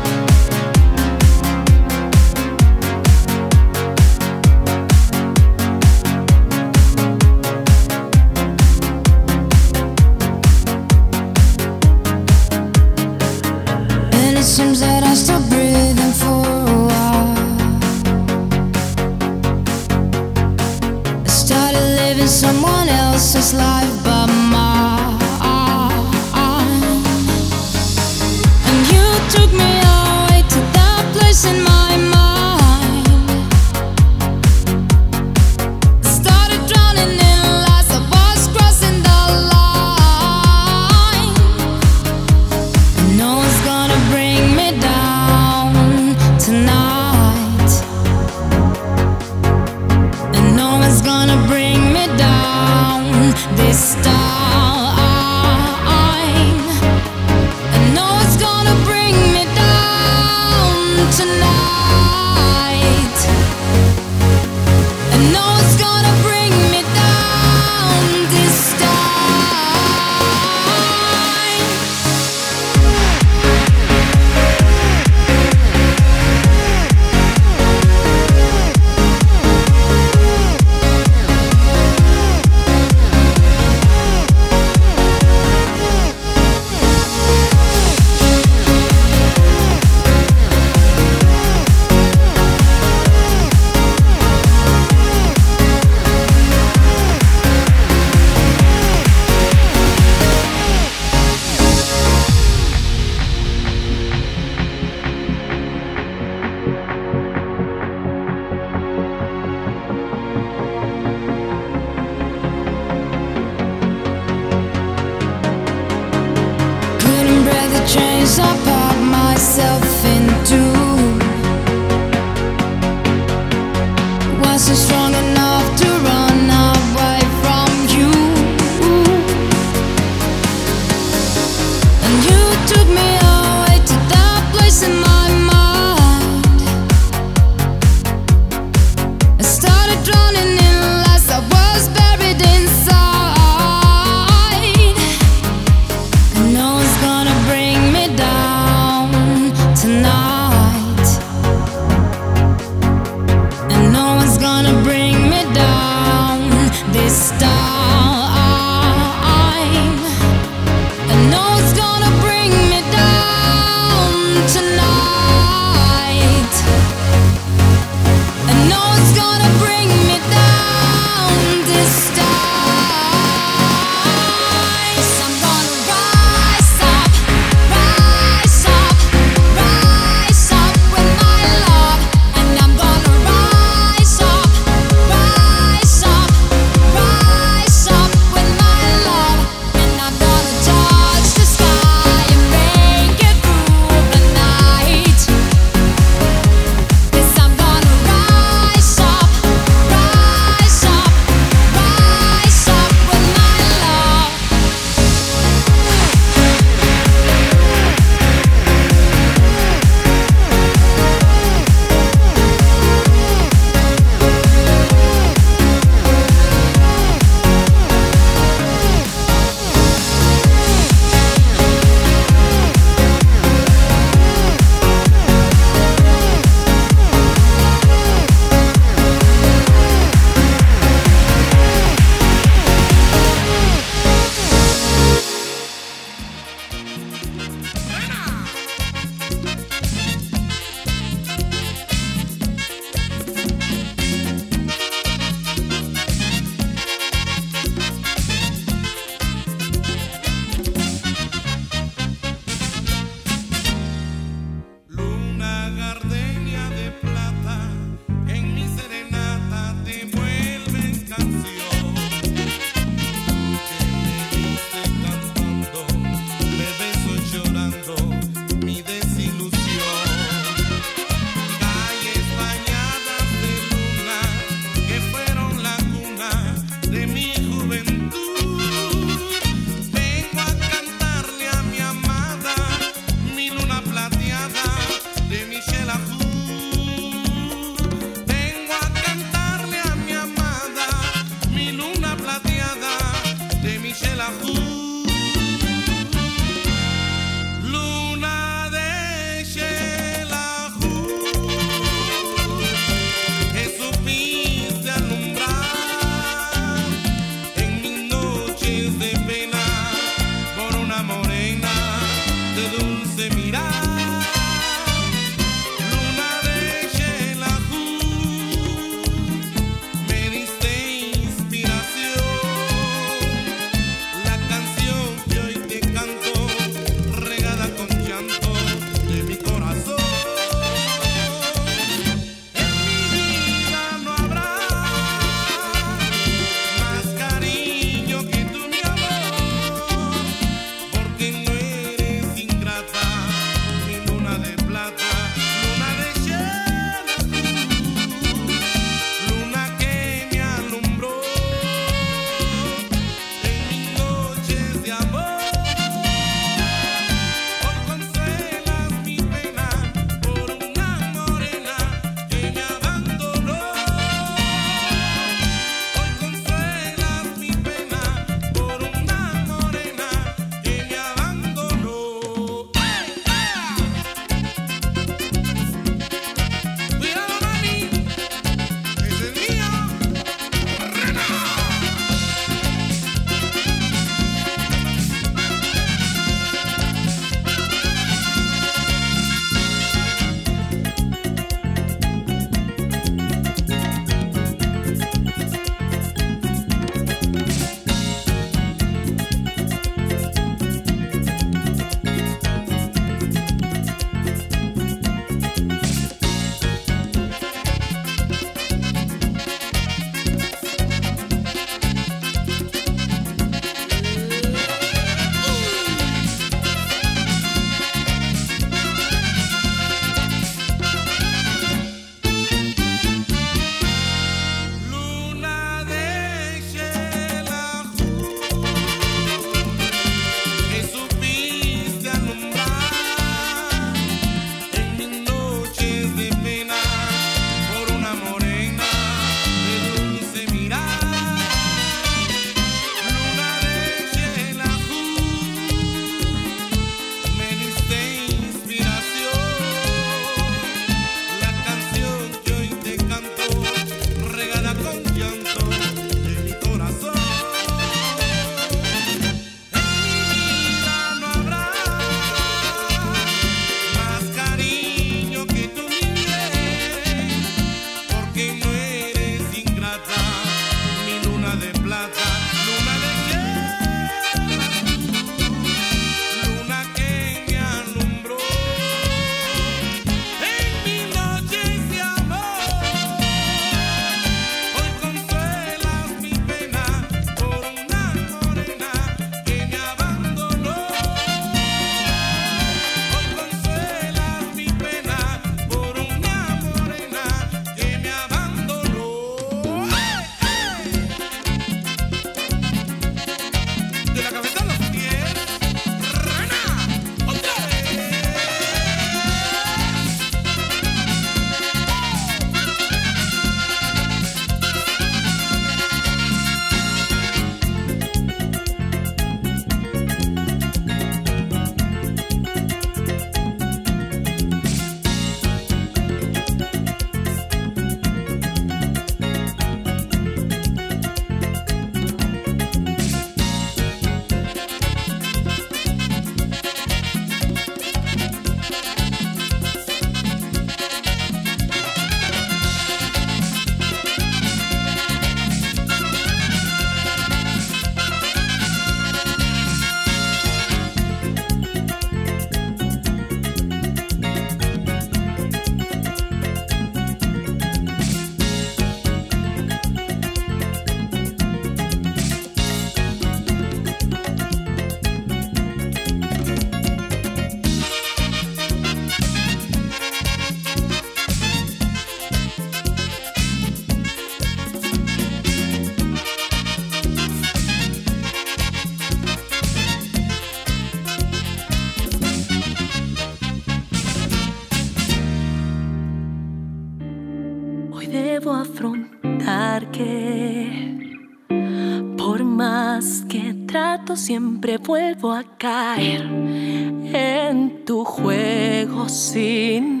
Siempre vuelvo a caer en tu juego sin